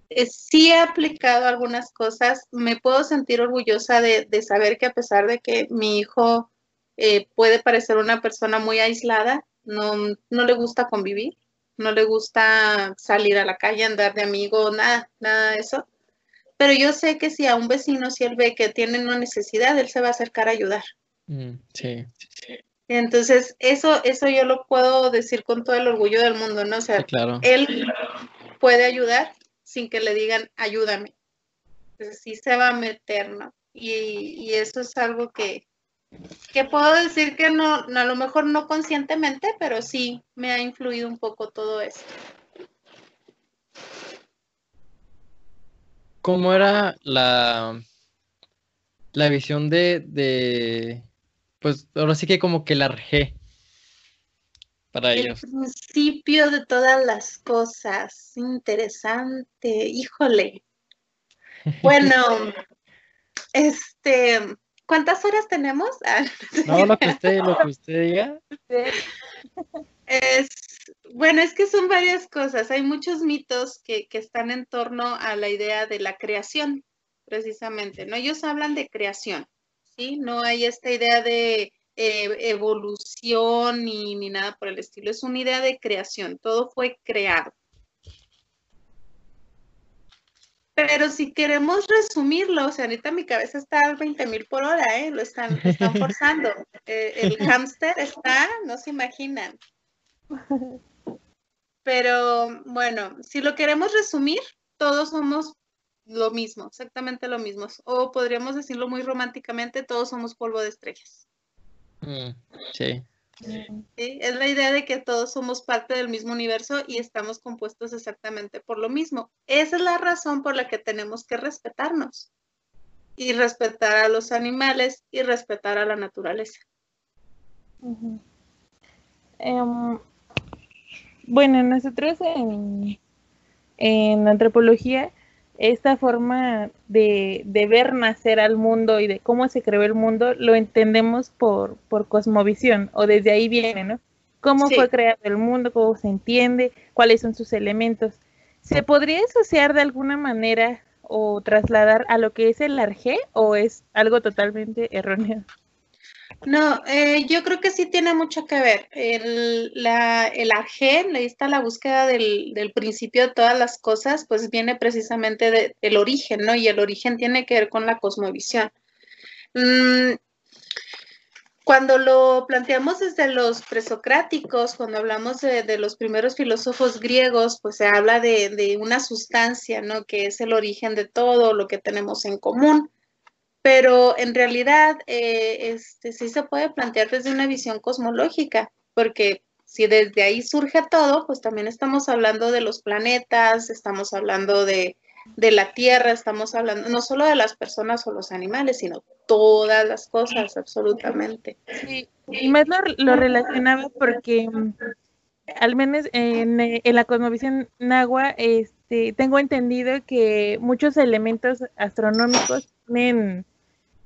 Eh, sí he aplicado algunas cosas, me puedo sentir orgullosa de, saber que a pesar de que mi hijo eh, puede parecer una persona muy aislada, no, no le gusta convivir, no le gusta salir a la calle, andar de amigo, nada, nada de eso. Pero yo sé que si a un vecino, si él ve que tiene una necesidad, él se va a acercar a ayudar. Mm, sí, Entonces, eso, eso yo lo puedo decir con todo el orgullo del mundo, ¿no? O sea, claro. él puede ayudar sin que le digan, ayúdame. Entonces, sí se va a meter, ¿no? Y, y eso es algo que, que puedo decir que no, a lo mejor no conscientemente, pero sí me ha influido un poco todo eso. ¿Cómo era la, la visión de, de, pues ahora sí que como que la RG para ellos? El principio de todas las cosas, interesante, híjole. Bueno, este, ¿cuántas horas tenemos? Ah, no, lo que usted, lo que usted diga. Es, bueno, es que son varias cosas. Hay muchos mitos que, están en torno a la idea de la creación, precisamente, ¿no? Ellos hablan de creación, ¿sí? No hay esta idea de eh, evolución ni, ni nada por el estilo. Es una idea de creación. Todo fue creado. Pero si queremos resumirlo, o sea, ahorita mi cabeza está al 20 mil por hora, ¿eh? Lo están, están forzando. Eh, el hámster está, no se imaginan. Pero bueno, si lo queremos resumir, todos somos lo mismo, exactamente lo mismo. O podríamos decirlo muy románticamente, todos somos polvo de estrellas. Mm, sí. Es la idea de que todos somos parte del mismo universo y estamos compuestos exactamente por lo mismo. Esa es la razón por la que tenemos que respetarnos y respetar a los animales y respetar a la naturaleza. Em, bueno, nosotros en, en antropología esta forma de, ver nacer al mundo y de cómo se creó el mundo lo entendemos por, por cosmovisión o desde ahí viene, ¿no? Cómo fue creado el mundo, cómo se entiende, cuáles son sus elementos. ¿Se podría asociar de alguna manera o trasladar a lo que es el arjé o es algo totalmente erróneo? No, eh, yo creo que sí tiene mucho que ver. El, la, el AG, está la búsqueda del, principio de todas las cosas, pues viene precisamente del origen, ¿no? Y el origen tiene que ver con la cosmovisión. Mm, cuando lo planteamos desde los presocráticos, cuando hablamos de, los primeros filósofos griegos, pues se habla de, de, una sustancia, ¿no? Que es el origen de todo lo que tenemos en común pero en realidad eh, este, sí se puede plantear desde una visión cosmológica, porque si desde ahí surge todo, pues también estamos hablando de los planetas, estamos hablando de, la Tierra, estamos hablando no solo de las personas o los animales, sino todas las cosas, absolutamente. Sí, y más lo, relacionaba porque al menos en, en, la cosmovisión nahua, este, tengo entendido que muchos elementos astronómicos tienen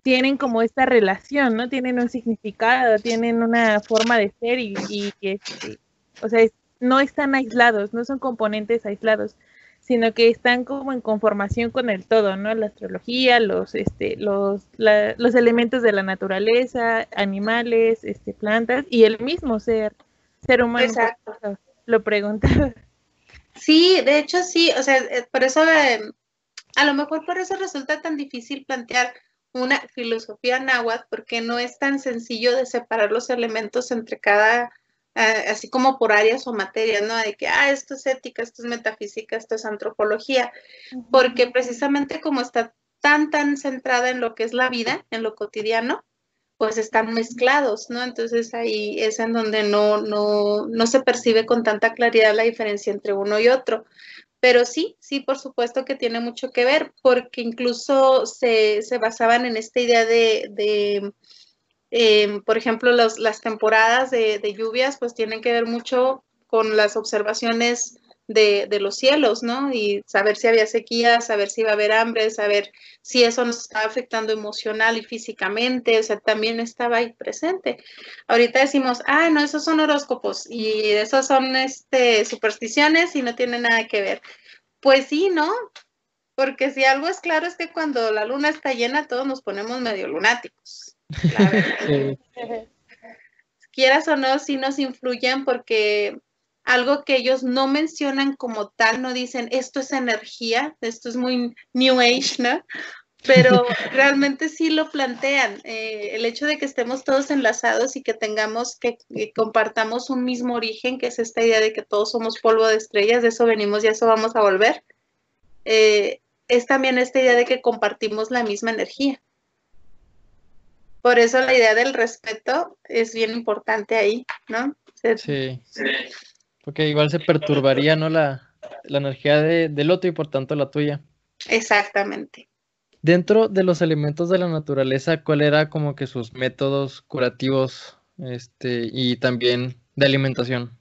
tienen como esta relación, ¿no? Tienen un significado, tienen una forma de ser y, y este, o sea, no están aislados, no son componentes aislados, sino que están como en conformación con el todo, ¿no? La astrología, los, este, los, los elementos de la naturaleza, animales, este, plantas y el mismo ser, ser humano. Exacto. Lo preguntaba. Sí, de hecho sí, o sea, eh, por eso, eh, a lo mejor por eso resulta tan difícil plantear una filosofía náhuatl porque no es tan sencillo de separar los elementos entre cada, eh, así como por áreas o materias, ¿no? De que, ah, esto es ética, esto es metafísica, esto es antropología, porque precisamente como está tan, tan centrada en lo que es la vida, en lo cotidiano, pues están mezclados, ¿no? Entonces ahí es en donde no, no, no se percibe con tanta claridad la diferencia entre uno y otro. Pero sí, sí, por supuesto que tiene mucho que ver, porque incluso se, basaban en esta idea de, em, por ejemplo, las temporadas de, de, lluvias, pues tienen que ver mucho con las observaciones de, los cielos, ¿no? Y saber si había sequía, saber si iba a haber hambre, saber si eso nos estaba afectando emocional y físicamente, o sea, también estaba ahí presente. Ahorita decimos, ah, no, esos son horóscopos y esos son este, supersticiones y no tienen nada que ver. Pues sí, ¿no? Porque si algo es claro es que cuando la luna está llena todos nos ponemos medio lunáticos. Quieras o no, sí nos influyen porque algo que ellos no mencionan como tal, no dicen esto es energía, esto es muy New Age, ¿no? Pero realmente sí lo plantean. Eh, el hecho de que estemos todos enlazados y que tengamos, que, compartamos un mismo origen, que es esta idea de que todos somos polvo de estrellas, de eso venimos y a eso vamos a volver, eh, es también esta idea de que compartimos la misma energía. Por eso la idea del respeto es bien importante ahí, ¿no? Sí. sí. Porque igual se perturbaría, ¿no? La, energía del otro y por tanto la tuya. Exactamente. Dentro de los elementos de la naturaleza, ¿cuál era como que sus métodos curativos este, y también de alimentación?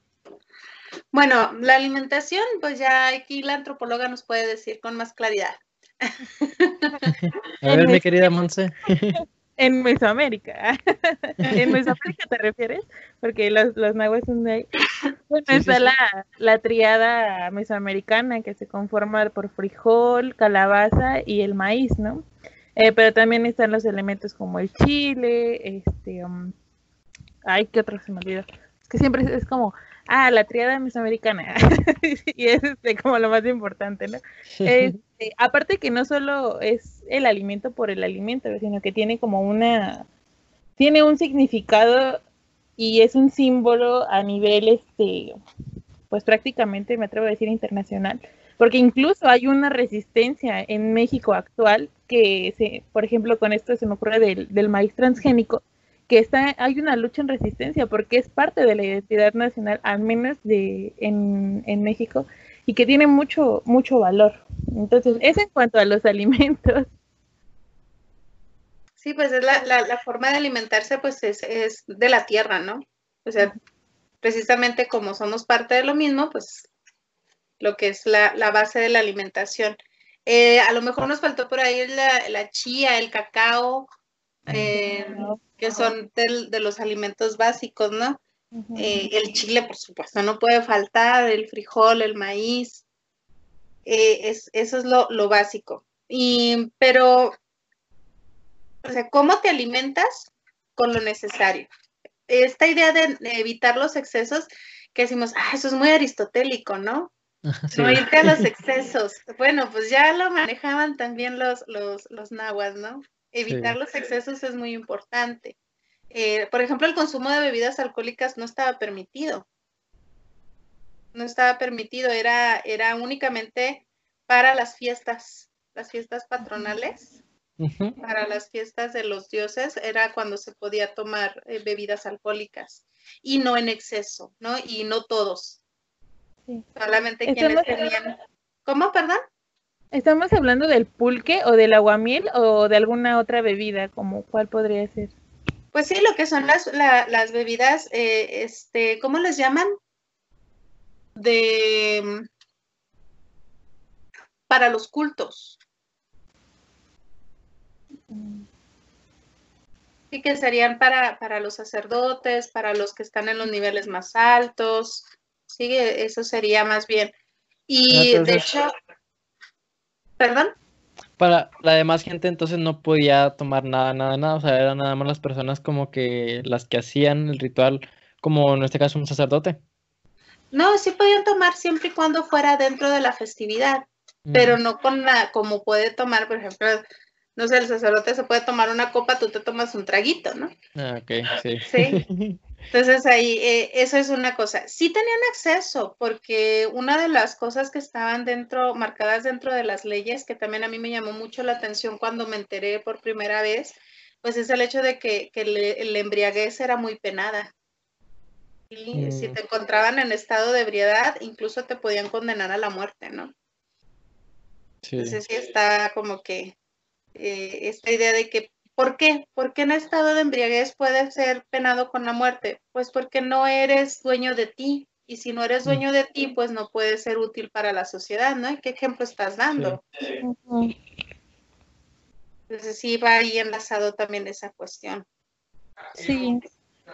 Bueno, la alimentación, pues ya aquí la antropóloga nos puede decir con más claridad. A ver, mi querida Monse. En Mesoamérica. ¿En Mesoamérica te refieres? Porque los, los nahuas son de ahí. Bueno, está La, la triada mesoamericana que se conforma por frijol, calabaza y el maíz, ¿no? Eh, pero también están los elementos como el chile, este, um, ay, ¿qué otro se me olvidó? Es que siempre es como, ah, la triada mesoamericana, y es este, como lo más importante, ¿no? Este, aparte que no solo es el alimento por el alimento, sino que tiene como una, tiene un significado y es un símbolo a nivel, este, pues prácticamente me atrevo a decir internacional, porque incluso hay una resistencia en México actual que, se, por ejemplo, con esto se me ocurre del, del maíz transgénico, que está, hay una lucha en resistencia porque es parte de la identidad nacional, al menos de, en, en México, y que tiene mucho, mucho valor. Entonces, eso en cuanto a los alimentos. Sí, pues es la, la, forma de alimentarse, pues es, es, de la tierra, ¿no? O sea, precisamente como somos parte de lo mismo, pues lo que es la, la base de la alimentación. Eh, a lo mejor nos faltó por ahí la, la chía, el cacao, eh, que son de, los alimentos básicos, ¿no? Eh, el chile, por supuesto, no puede faltar, el frijol, el maíz, eh, es, eso es lo, básico. Y, pero, o sea, ¿cómo te alimentas? Con lo necesario. Esta idea de, evitar los excesos, que decimos, ah, eso es muy aristotélico, ¿no? No irte a los excesos. Bueno, pues ya lo manejaban también los, los, los nahuas, ¿no? Evitar los excesos es muy importante. Eh, por ejemplo, el consumo de bebidas alcohólicas no estaba permitido. No estaba permitido, era, era únicamente para las fiestas, las fiestas patronales, para las fiestas de los dioses, era cuando se podía tomar eh, bebidas alcohólicas y no en exceso, ¿no? Y no todos. Solamente quienes tenían. ¿Cómo, perdón? ¿Estamos hablando del pulque o del aguamiel o de alguna otra bebida? como ¿Cuál podría ser? Pues sí, lo que son las, las bebidas, eh, este, ¿cómo les llaman? De para los cultos. Sí, que serían para, para los sacerdotes, para los que están en los niveles más altos. Sí, eso sería más bien. Y de hecho, ¿Perdón? Para la demás gente entonces no podía tomar nada, nada, nada. O sea, eran nada más las personas como que las que hacían el ritual, como en este caso un sacerdote. No, sí podían tomar siempre y cuando fuera dentro de la festividad, pero no con la, como puede tomar, por ejemplo, no sé, el sacerdote se puede tomar una copa, tú te tomas un traguito, ¿no? Ah, ok, sí. Sí. Entonces ahí, eh, eso es una cosa. Sí tenían acceso, porque una de las cosas que estaban dentro, marcadas dentro de las leyes, que también a mí me llamó mucho la atención cuando me enteré por primera vez, pues es el hecho de que, que el, embriaguez era muy penada. Y si mm. te encontraban en estado de ebriedad, incluso te podían condenar a la muerte, ¿no? Entonces sí está como que eh, esta idea de que, ¿por qué? ¿Por qué en estado de embriaguez puede ser penado con la muerte? Pues porque no eres dueño de ti. Y si no eres dueño de ti, pues no puedes ser útil para la sociedad, ¿no? ¿Qué ejemplo estás dando? Entonces sí va ahí enlazado también esa cuestión. Sí.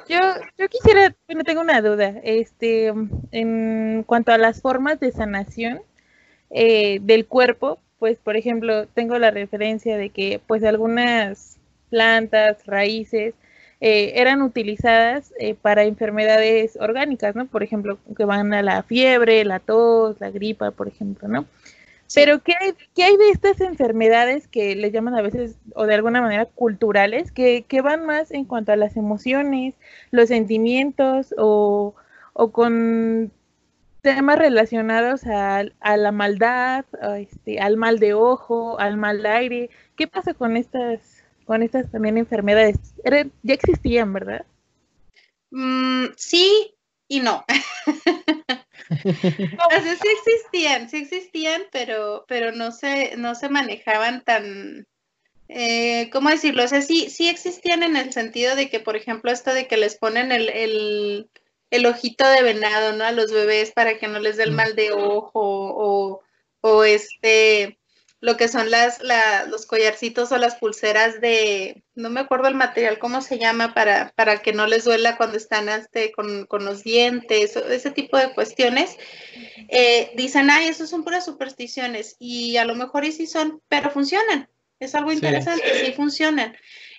Yo, yo quisiera, bueno, tengo una duda, este, en cuanto a las formas de sanación eh, del cuerpo, pues, por ejemplo, tengo la referencia de que, pues, algunas plantas, raíces, eh, eran utilizadas eh, para enfermedades orgánicas, ¿no? Por ejemplo, que van a la fiebre, la tos, la gripa, por ejemplo, ¿no? Pero ¿qué hay, ¿qué hay de estas enfermedades que le llaman a veces, o de alguna manera, culturales, que, van más en cuanto a las emociones, los sentimientos o, con temas relacionados a, la maldad, este, al mal de ojo, al mal de aire? ¿Qué pasa con estas, con estas también enfermedades? ya existían, ¿verdad? Mm, sí y no. o sí existían, sí existían, pero, pero no se, no se manejaban tan, eh, ¿cómo decirlo? O sea, sí, sí existían en el sentido de que, por ejemplo, esto de que les ponen el, el ojito de venado, ¿no? A los bebés para que no les dé el mm. mal de ojo o, o este, lo que son las, los collarcitos o las pulseras de, no me acuerdo el material, cómo se llama, para, para que no les duela cuando están este, con, los dientes, ese tipo de cuestiones. Eh, dicen, ay, eso son puras supersticiones, y a lo mejor y sí son, pero funcionan. Es algo interesante, sí, funcionan.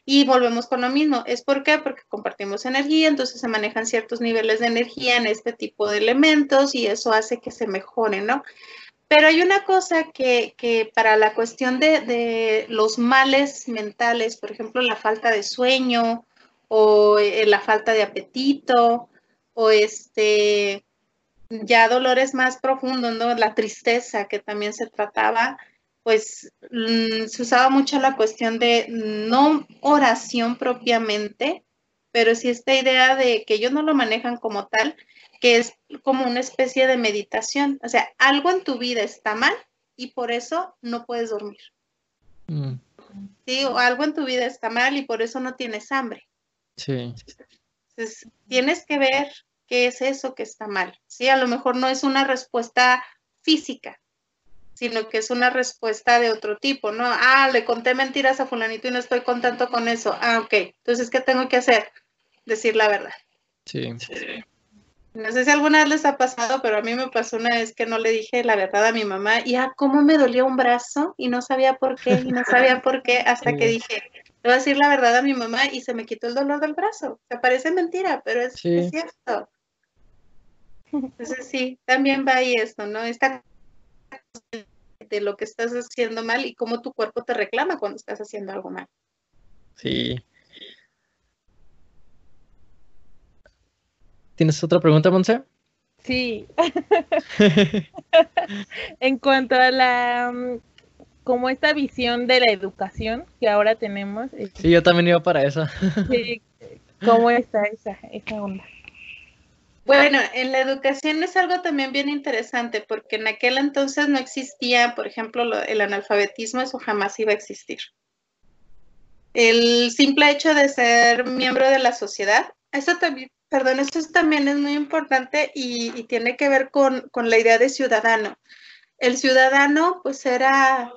Y volvemos con lo mismo. ¿Es por qué? Porque compartimos energía, entonces se manejan ciertos niveles de energía en este tipo de elementos y eso hace que se mejore, ¿no? Pero hay una cosa que, que para la cuestión de, de, los males mentales, por ejemplo, la falta de sueño o eh, la falta de apetito o este ya dolores más profundos, ¿no? La tristeza que también se trataba, pues mm, se usaba mucho la cuestión de no oración propiamente, pero sí esta idea de que ellos no lo manejan como tal, que es como una especie de meditación. O sea, algo en tu vida está mal y por eso no puedes dormir. Mm. Sí, o algo en tu vida está mal y por eso no tienes hambre. Sí. Entonces, tienes que ver qué es eso que está mal. Sí, a lo mejor no es una respuesta física, sino que es una respuesta de otro tipo, ¿no? Ah, le conté mentiras a fulanito y no estoy contento con eso. Ah, ok. Entonces, ¿qué tengo que hacer? Decir la verdad. Sí. sí. No sé si alguna vez les ha pasado, pero a mí me pasó una vez que no le dije la verdad a mi mamá y ah, cómo me dolía un brazo y no sabía por qué y no sabía por qué hasta que dije, le voy a decir la verdad a mi mamá y se me quitó el dolor del brazo. Se parece mentira, pero es, cierto. Entonces sí, también va ahí esto, ¿no? Esta de lo que estás haciendo mal y cómo tu cuerpo te reclama cuando estás haciendo algo mal. Sí, ¿Tienes otra pregunta, Monse? Sí. en cuanto a la mm, como esta visión de la educación que ahora tenemos. Sí, yo también iba para eso. sí, ¿cómo está esa, esa onda? Bueno, en la educación es algo también bien interesante porque en aquel entonces no existía, por ejemplo, el analfabetismo, eso jamás iba a existir. El simple hecho de ser miembro de la sociedad, eso también Perdón, esto también es muy importante y, tiene que ver con, la idea de ciudadano. El ciudadano, pues, era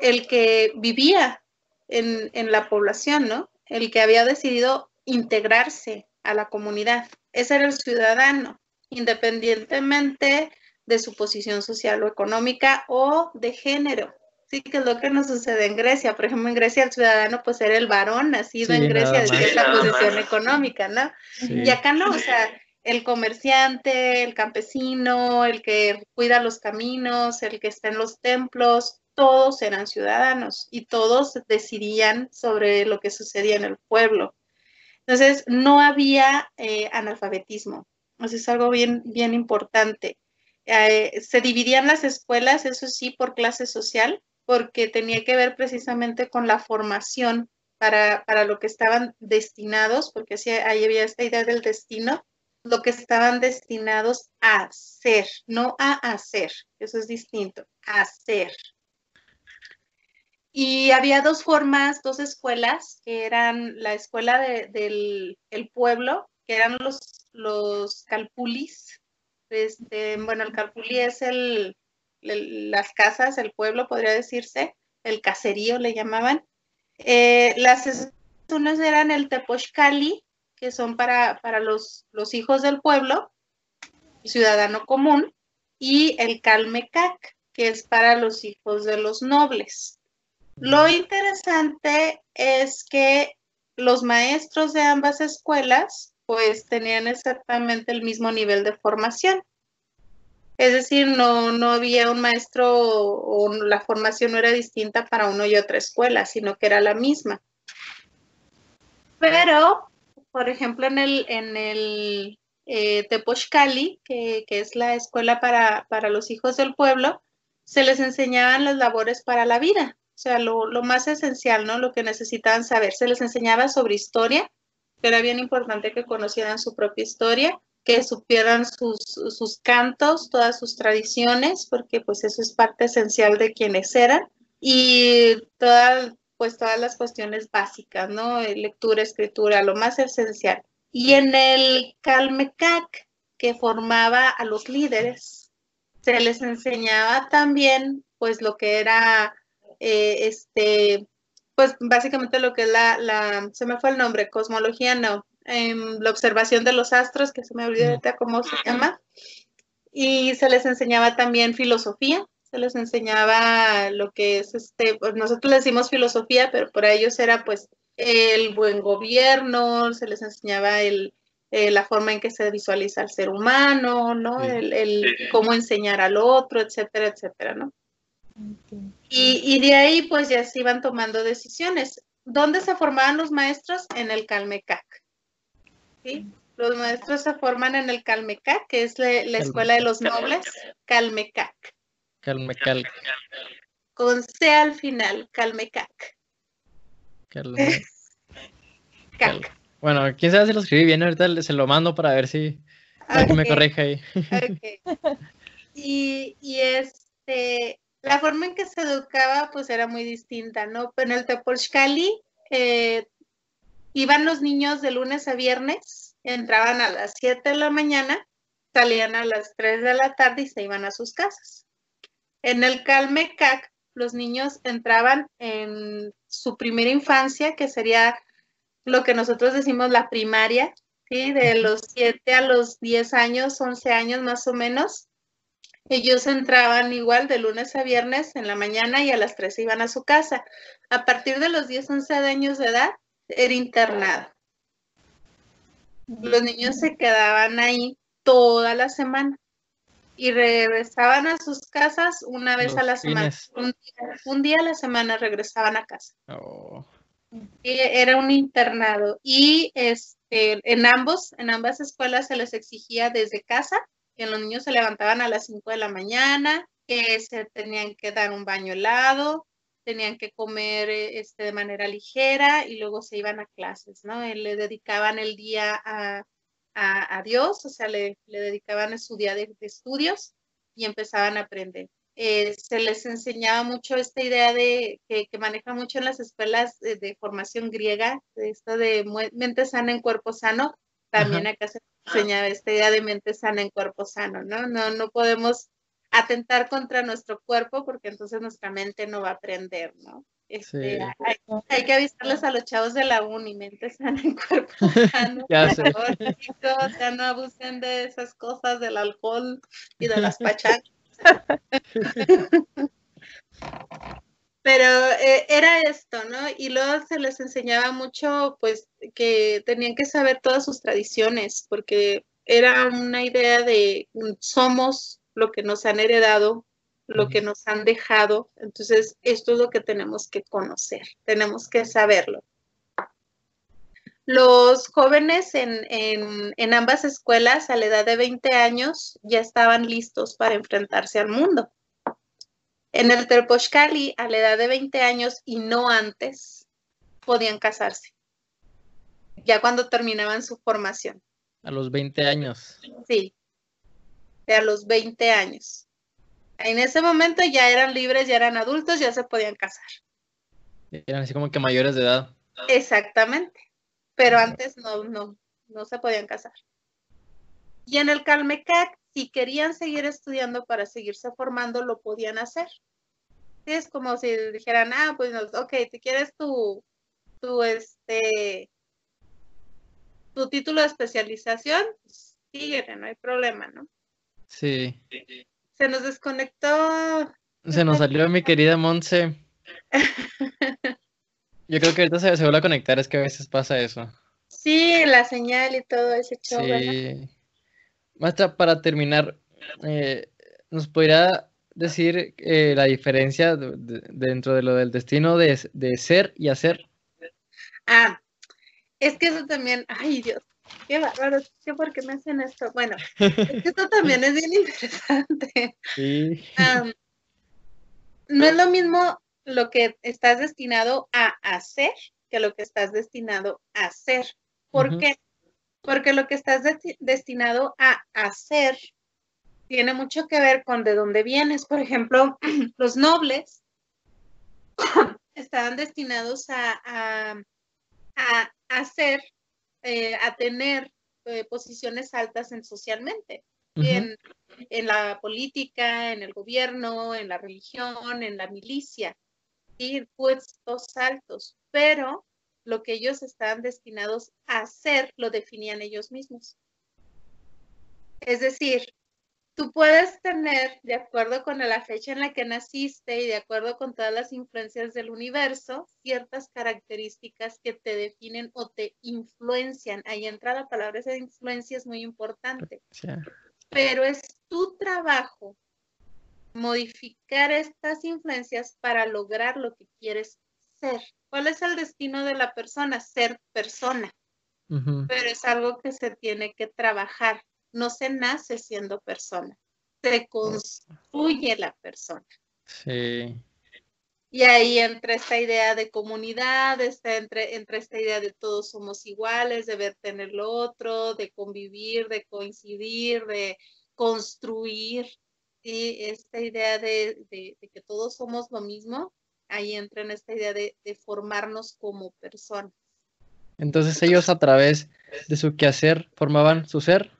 el que vivía en, en, la población, ¿no? El que había decidido integrarse a la comunidad. Ese era el ciudadano, independientemente de su posición social o económica o de género. Sí, que es lo que nos sucede en Grecia. Por ejemplo, en Grecia el ciudadano pues era el varón nacido en Grecia de cierta posición económica, ¿no? Y acá no, o sea, el comerciante, el campesino, el que cuida los caminos, el que está en los templos, todos eran ciudadanos y todos decidían sobre lo que sucedía en el pueblo. Entonces, no había eh, analfabetismo. Eso es algo bien, bien importante. Eh, se dividían las escuelas, eso sí, por clase social, porque tenía que ver precisamente con la formación para, lo que estaban destinados, porque ahí había esta idea del destino, lo que estaban destinados a ser, no a hacer, eso es distinto, a. y había dos formas, dos escuelas, que eran la escuela del pueblo, que eran los, los calpulis. Este, bueno, el calpuli es el, las casas, el pueblo, podría decirse, el caserío le llamaban. Eh, las unas eran el tepochcali, que son para, para los, los hijos del pueblo, ciudadano común, y el calmecac, que es para los hijos de los nobles. Lo interesante es que los maestros de ambas escuelas pues tenían exactamente el mismo nivel de formación. Es decir, no, no había un maestro o la formación no era distinta para uno y otra escuela, sino que era la misma. Pero, por ejemplo, en el, en el eh, Tepochcali, que, es la escuela para, los hijos del pueblo, se les enseñaban las labores para la vida, o sea, lo, lo, más esencial, ¿no? Lo que necesitaban saber. Se les enseñaba sobre historia, que era bien importante que conocieran su propia historia, que supieran sus, sus cantos, todas sus tradiciones, porque pues eso es parte esencial de quienes eran, y toda, pues todas las cuestiones básicas, ¿no? Lectura, escritura, lo más esencial. Y en el Calmecac, que formaba a los líderes, se les enseñaba también, pues, lo que era, eh, este, pues, básicamente lo que es la, la, se me fue el nombre, cosmología, no, em, la observación de los astros, que se me olvidó ahorita cómo se llama, y se les enseñaba también filosofía, se les enseñaba lo que es, este, pues nosotros le decimos filosofía, pero para ellos era, pues, el buen gobierno, se les enseñaba el, eh, la forma en que se visualiza al ser humano, ¿no? El, cómo enseñar al otro, etcétera, etcétera, ¿no? Y, y, de ahí pues ya se iban tomando decisiones. ¿Dónde se formaban los maestros? En el Calmecac. ¿sí? Los maestros se forman en el Calmecac, que es la, escuela de los nobles, Calmecac. Calmecac. Con C al final, Calmecac. Bueno, quién sabe si lo escribí bien, ahorita se lo mando para ver si me corrige ahí. Y, este, la forma en que se educaba pues era muy distinta, ¿no? En el Tepolchcali eh, iban los niños de lunes a viernes, entraban a las 7 de la mañana, salían a las 3 de la tarde y se iban a sus casas. En el Calmecac los niños entraban en su primera infancia, que sería lo que nosotros decimos la primaria, ¿sí? de los 7 a los 10 años, 11 años más o menos. Ellos entraban igual de lunes a viernes en la mañana y a las 3 iban a su casa. A partir de los 10, 11 años de edad, era internado. Los niños se quedaban ahí toda la semana y regresaban a sus casas una vez a la semana. Un día, a la semana regresaban a casa. Oh. Era un internado y este, en ambos, en ambas escuelas se les exigía desde casa que los niños se levantaban a las 5 de la mañana, que se tenían que dar un baño helado, tenían que comer este, de manera ligera y luego se iban a clases, ¿no? Le dedicaban el día a a, Dios, o sea, le, dedicaban a su día de, estudios y empezaban a aprender. Eh, se les enseñaba mucho esta idea de que, maneja mucho en las escuelas de, formación griega, de esto de mente sana en cuerpo sano. También acá se enseñaba esta idea de mente sana en cuerpo sano, ¿no? No, no podemos atentar contra nuestro cuerpo porque entonces nuestra mente no va a aprender, ¿no? Este, hay, que avisarles a los chavos de la uni, mente sana en cuerpo sano. ya sé. o sea, no abusen de esas cosas del alcohol y de las pachacas. Pero eh, era esto, ¿no? Y luego se les enseñaba mucho, pues, que tenían que saber todas sus tradiciones, porque era una idea de somos lo que nos han heredado, lo que nos han dejado. Entonces, esto es lo que tenemos que conocer, tenemos que saberlo. Los jóvenes en, ambas escuelas a la edad de 20 años ya estaban listos para enfrentarse al mundo. En el Terpochcali, a la edad de 20 años y no antes, podían casarse, ya cuando terminaban su formación. A los 20 años. Sí, a los 20 años. En ese momento ya eran libres, ya eran adultos, ya se podían casar. Eran así como que mayores de edad. Exactamente. Pero antes no, no, no se podían casar. Y en el Calmecac, si querían seguir estudiando para seguirse formando, lo podían hacer. Es como si dijeran, ah, pues, ok, si quieres tu, tu, este, tu título de especialización, síguete, no hay problema, ¿no? Sí. Se nos desconectó. Se nos salió mi querida Monse. Yo creo que ahorita se, se vuelve a conectar, es que a veces pasa eso. Sí, la señal y todo ese show. Sí. Maestra, para terminar, eh, ¿nos podría decir eh, la diferencia de- de- dentro de lo del destino de, de ser y hacer? Ah, es que eso también, ay Dios, qué bárbaro, ¿qué por qué me hacen esto? Bueno, es que esto también es bien interesante. Sí. No es lo mismo lo que estás destinado a hacer que lo que estás destinado a hacer. ¿Por qué? Porque lo que estás desti- destinado a hacer tiene mucho que ver con de dónde vienes. Por ejemplo, los nobles estaban destinados a, a, a hacer, eh, a tener eh, posiciones altas en socialmente en, en la política, en el gobierno, en la religión, en la milicia, y puestos altos, pero lo que ellos estaban destinados a hacer lo definían ellos mismos. Es decir, tú puedes tener, de acuerdo con la fecha en la que naciste y de acuerdo con todas las influencias del universo, ciertas características que te definen o te influencian. Ahí entra la palabra esa influencia, es muy importante pero es tu trabajo modificar estas influencias para lograr lo que quieres ser. ¿Cuál es el destino de la persona? Ser persona, pero es algo que se tiene que trabajar. No se nace siendo persona, se construye la persona. Sí. Y ahí entra esta idea de comunidad, está entre, entra esta idea de todos somos iguales, de ver tener lo otro, de convivir, de coincidir, de construir. ¿sí? Esta idea de, de- de que todos somos lo mismo, ahí entra en esta idea de, de formarnos como personas. Entonces ellos a través de su quehacer formaban su ser.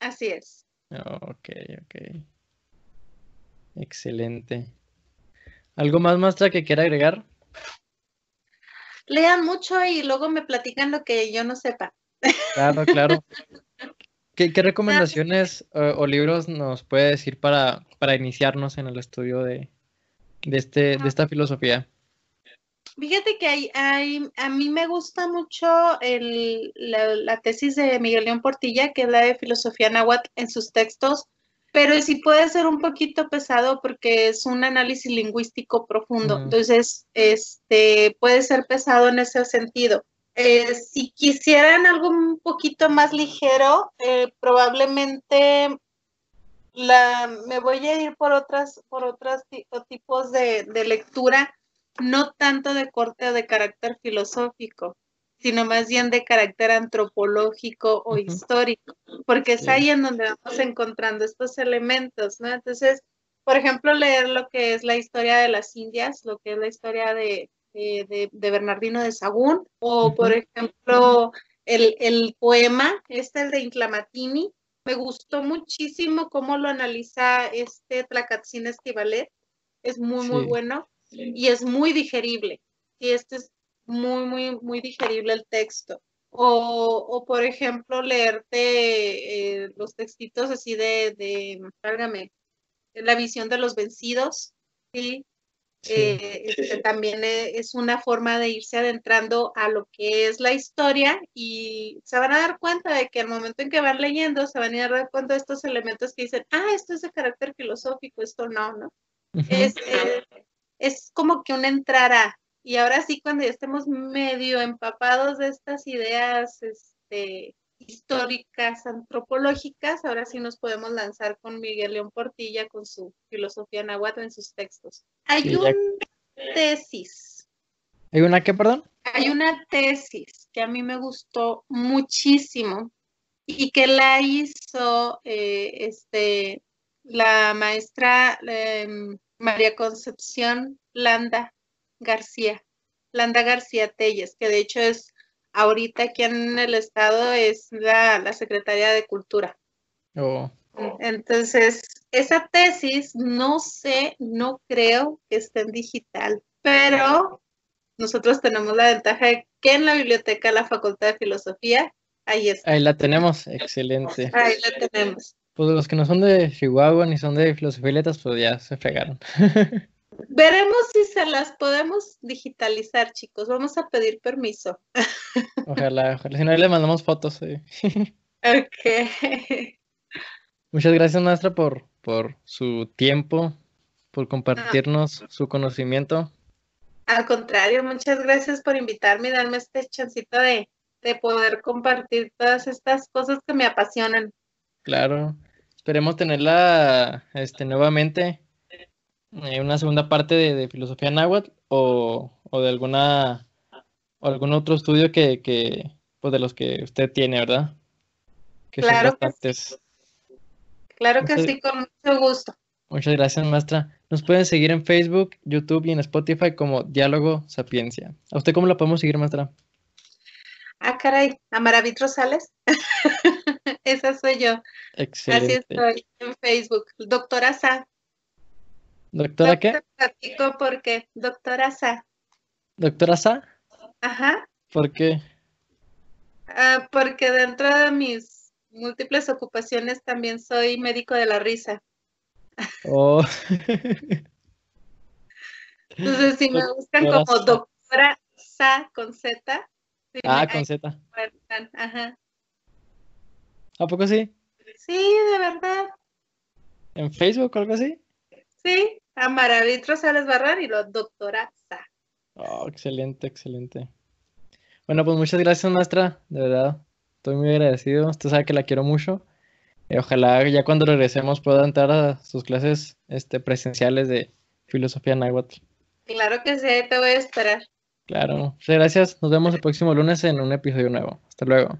Así es. Ok, ok. Excelente. ¿Algo más, maestra, que quiera agregar? Lean mucho y luego me platican lo que yo no sepa. Claro, claro. ¿Qué, qué recomendaciones eh, o libros nos puede decir para, para iniciarnos en el estudio de, de, este, de esta filosofía? Fíjate que hay, hay- a mí me gusta mucho el- la, la tesis de Miguel León Portilla, que es la de filosofía náhuatl en sus textos, pero sí puede ser un poquito pesado porque es un análisis lingüístico profundo. Entonces, este puede ser pesado en ese sentido. Eh, si quisieran algo un poquito más ligero, eh, probablemente la, me voy a ir por otras, por otros tipos de, de lectura, no tanto de corte o de carácter filosófico, sino más bien de carácter antropológico o histórico, porque es ahí en donde vamos encontrando estos elementos, ¿no? Entonces, por ejemplo, leer lo que es la historia de las Indias, lo que es la historia de, de, de- de Bernardino de Sagún, o por ejemplo, el, el poema, este el de Inclamatini, me gustó muchísimo cómo lo analiza este Tlacatzin Estivalet, es muy, muy bueno y es muy digerible. Y este es muy, muy, muy digerible el texto. O, o por ejemplo, leerte eh, los textitos así de, de, válgame, la visión de los vencidos, ¿sí? Sí. Eh, este, también eh, es una forma de irse adentrando a lo que es la historia y se van a dar cuenta de que al momento en que van leyendo se van a dar cuenta de estos elementos que dicen, ah, esto es de carácter filosófico, esto no, ¿no? Ujú. es, eh, es como que un entrar a, y ahora sí cuando ya estemos medio empapados de estas ideas este, históricas, antropológicas, ahora sí nos podemos lanzar con Miguel León Portilla con su filosofía náhuatl en sus textos. Hay Sí, una tesis, ¿Hay una qué, perdón? hay una tesis que a mí me gustó muchísimo y que la hizo eh, este, la maestra em, María Concepción Landa García. Landa García Telles, que de hecho es ahorita aquí en el estado es la, la Secretaría de Cultura. Oh. Entonces, esa tesis no sé, no creo que esté en digital, pero nosotros tenemos la ventaja de que en la biblioteca de la Facultad de Filosofía, ahí está. Ahí la tenemos, excelente. Ahí la tenemos. Pues los que no son de Chihuahua ni son de filosofía y letras, pues ya se fregaron. Veremos si se las podemos digitalizar, chicos. Vamos a pedir permiso. Ojalá, ojalá. Si no, le mandamos fotos. Sí. Ok. Muchas gracias, maestra, por, por su tiempo, por compartirnos su conocimiento. Al contrario, muchas gracias por invitarme y darme este chancito de, de poder compartir todas estas cosas que me apasionan. Claro. Esperemos tenerla este, nuevamente en una segunda parte de, de filosofía náhuatl o, o, de alguna o algún otro estudio que, que pues de los que usted tiene, ¿verdad? Que claro que sí. Claro que sí, con mucho gusto. Muchas gracias, maestra. Nos pueden seguir en Facebook, YouTube y en Spotify como Diálogo Sapiencia. ¿A usted cómo la podemos seguir, maestra? Ah, caray, a Maravit Rosales. Esa soy yo. Excelente. Así estoy en Facebook. Doctora Sa. ¿Doctora qué? Platico por qué. Doctora Sa. ¿Doctora Sa? Ajá. ¿Por qué? Ah, porque dentro de mis múltiples ocupaciones también soy médico de la risa. Oh. Entonces, si me buscan como doctora Sa con Z. ah, con Z. Ajá. ¿A poco sí? Sí, de verdad. ¿En Facebook o algo así? Sí, a Maravit Rosales Barrar y lo doctora Sa. Oh, excelente, excelente. Bueno, pues muchas gracias, maestra, de verdad. Estoy muy agradecido. Usted sabe que la quiero mucho. Eh, ojalá ya cuando regresemos pueda entrar a sus clases este, presenciales de filosofía náhuatl. Claro que sí, te voy a esperar. Claro. Muchas gracias. Nos vemos el próximo lunes en un episodio nuevo. Hasta luego.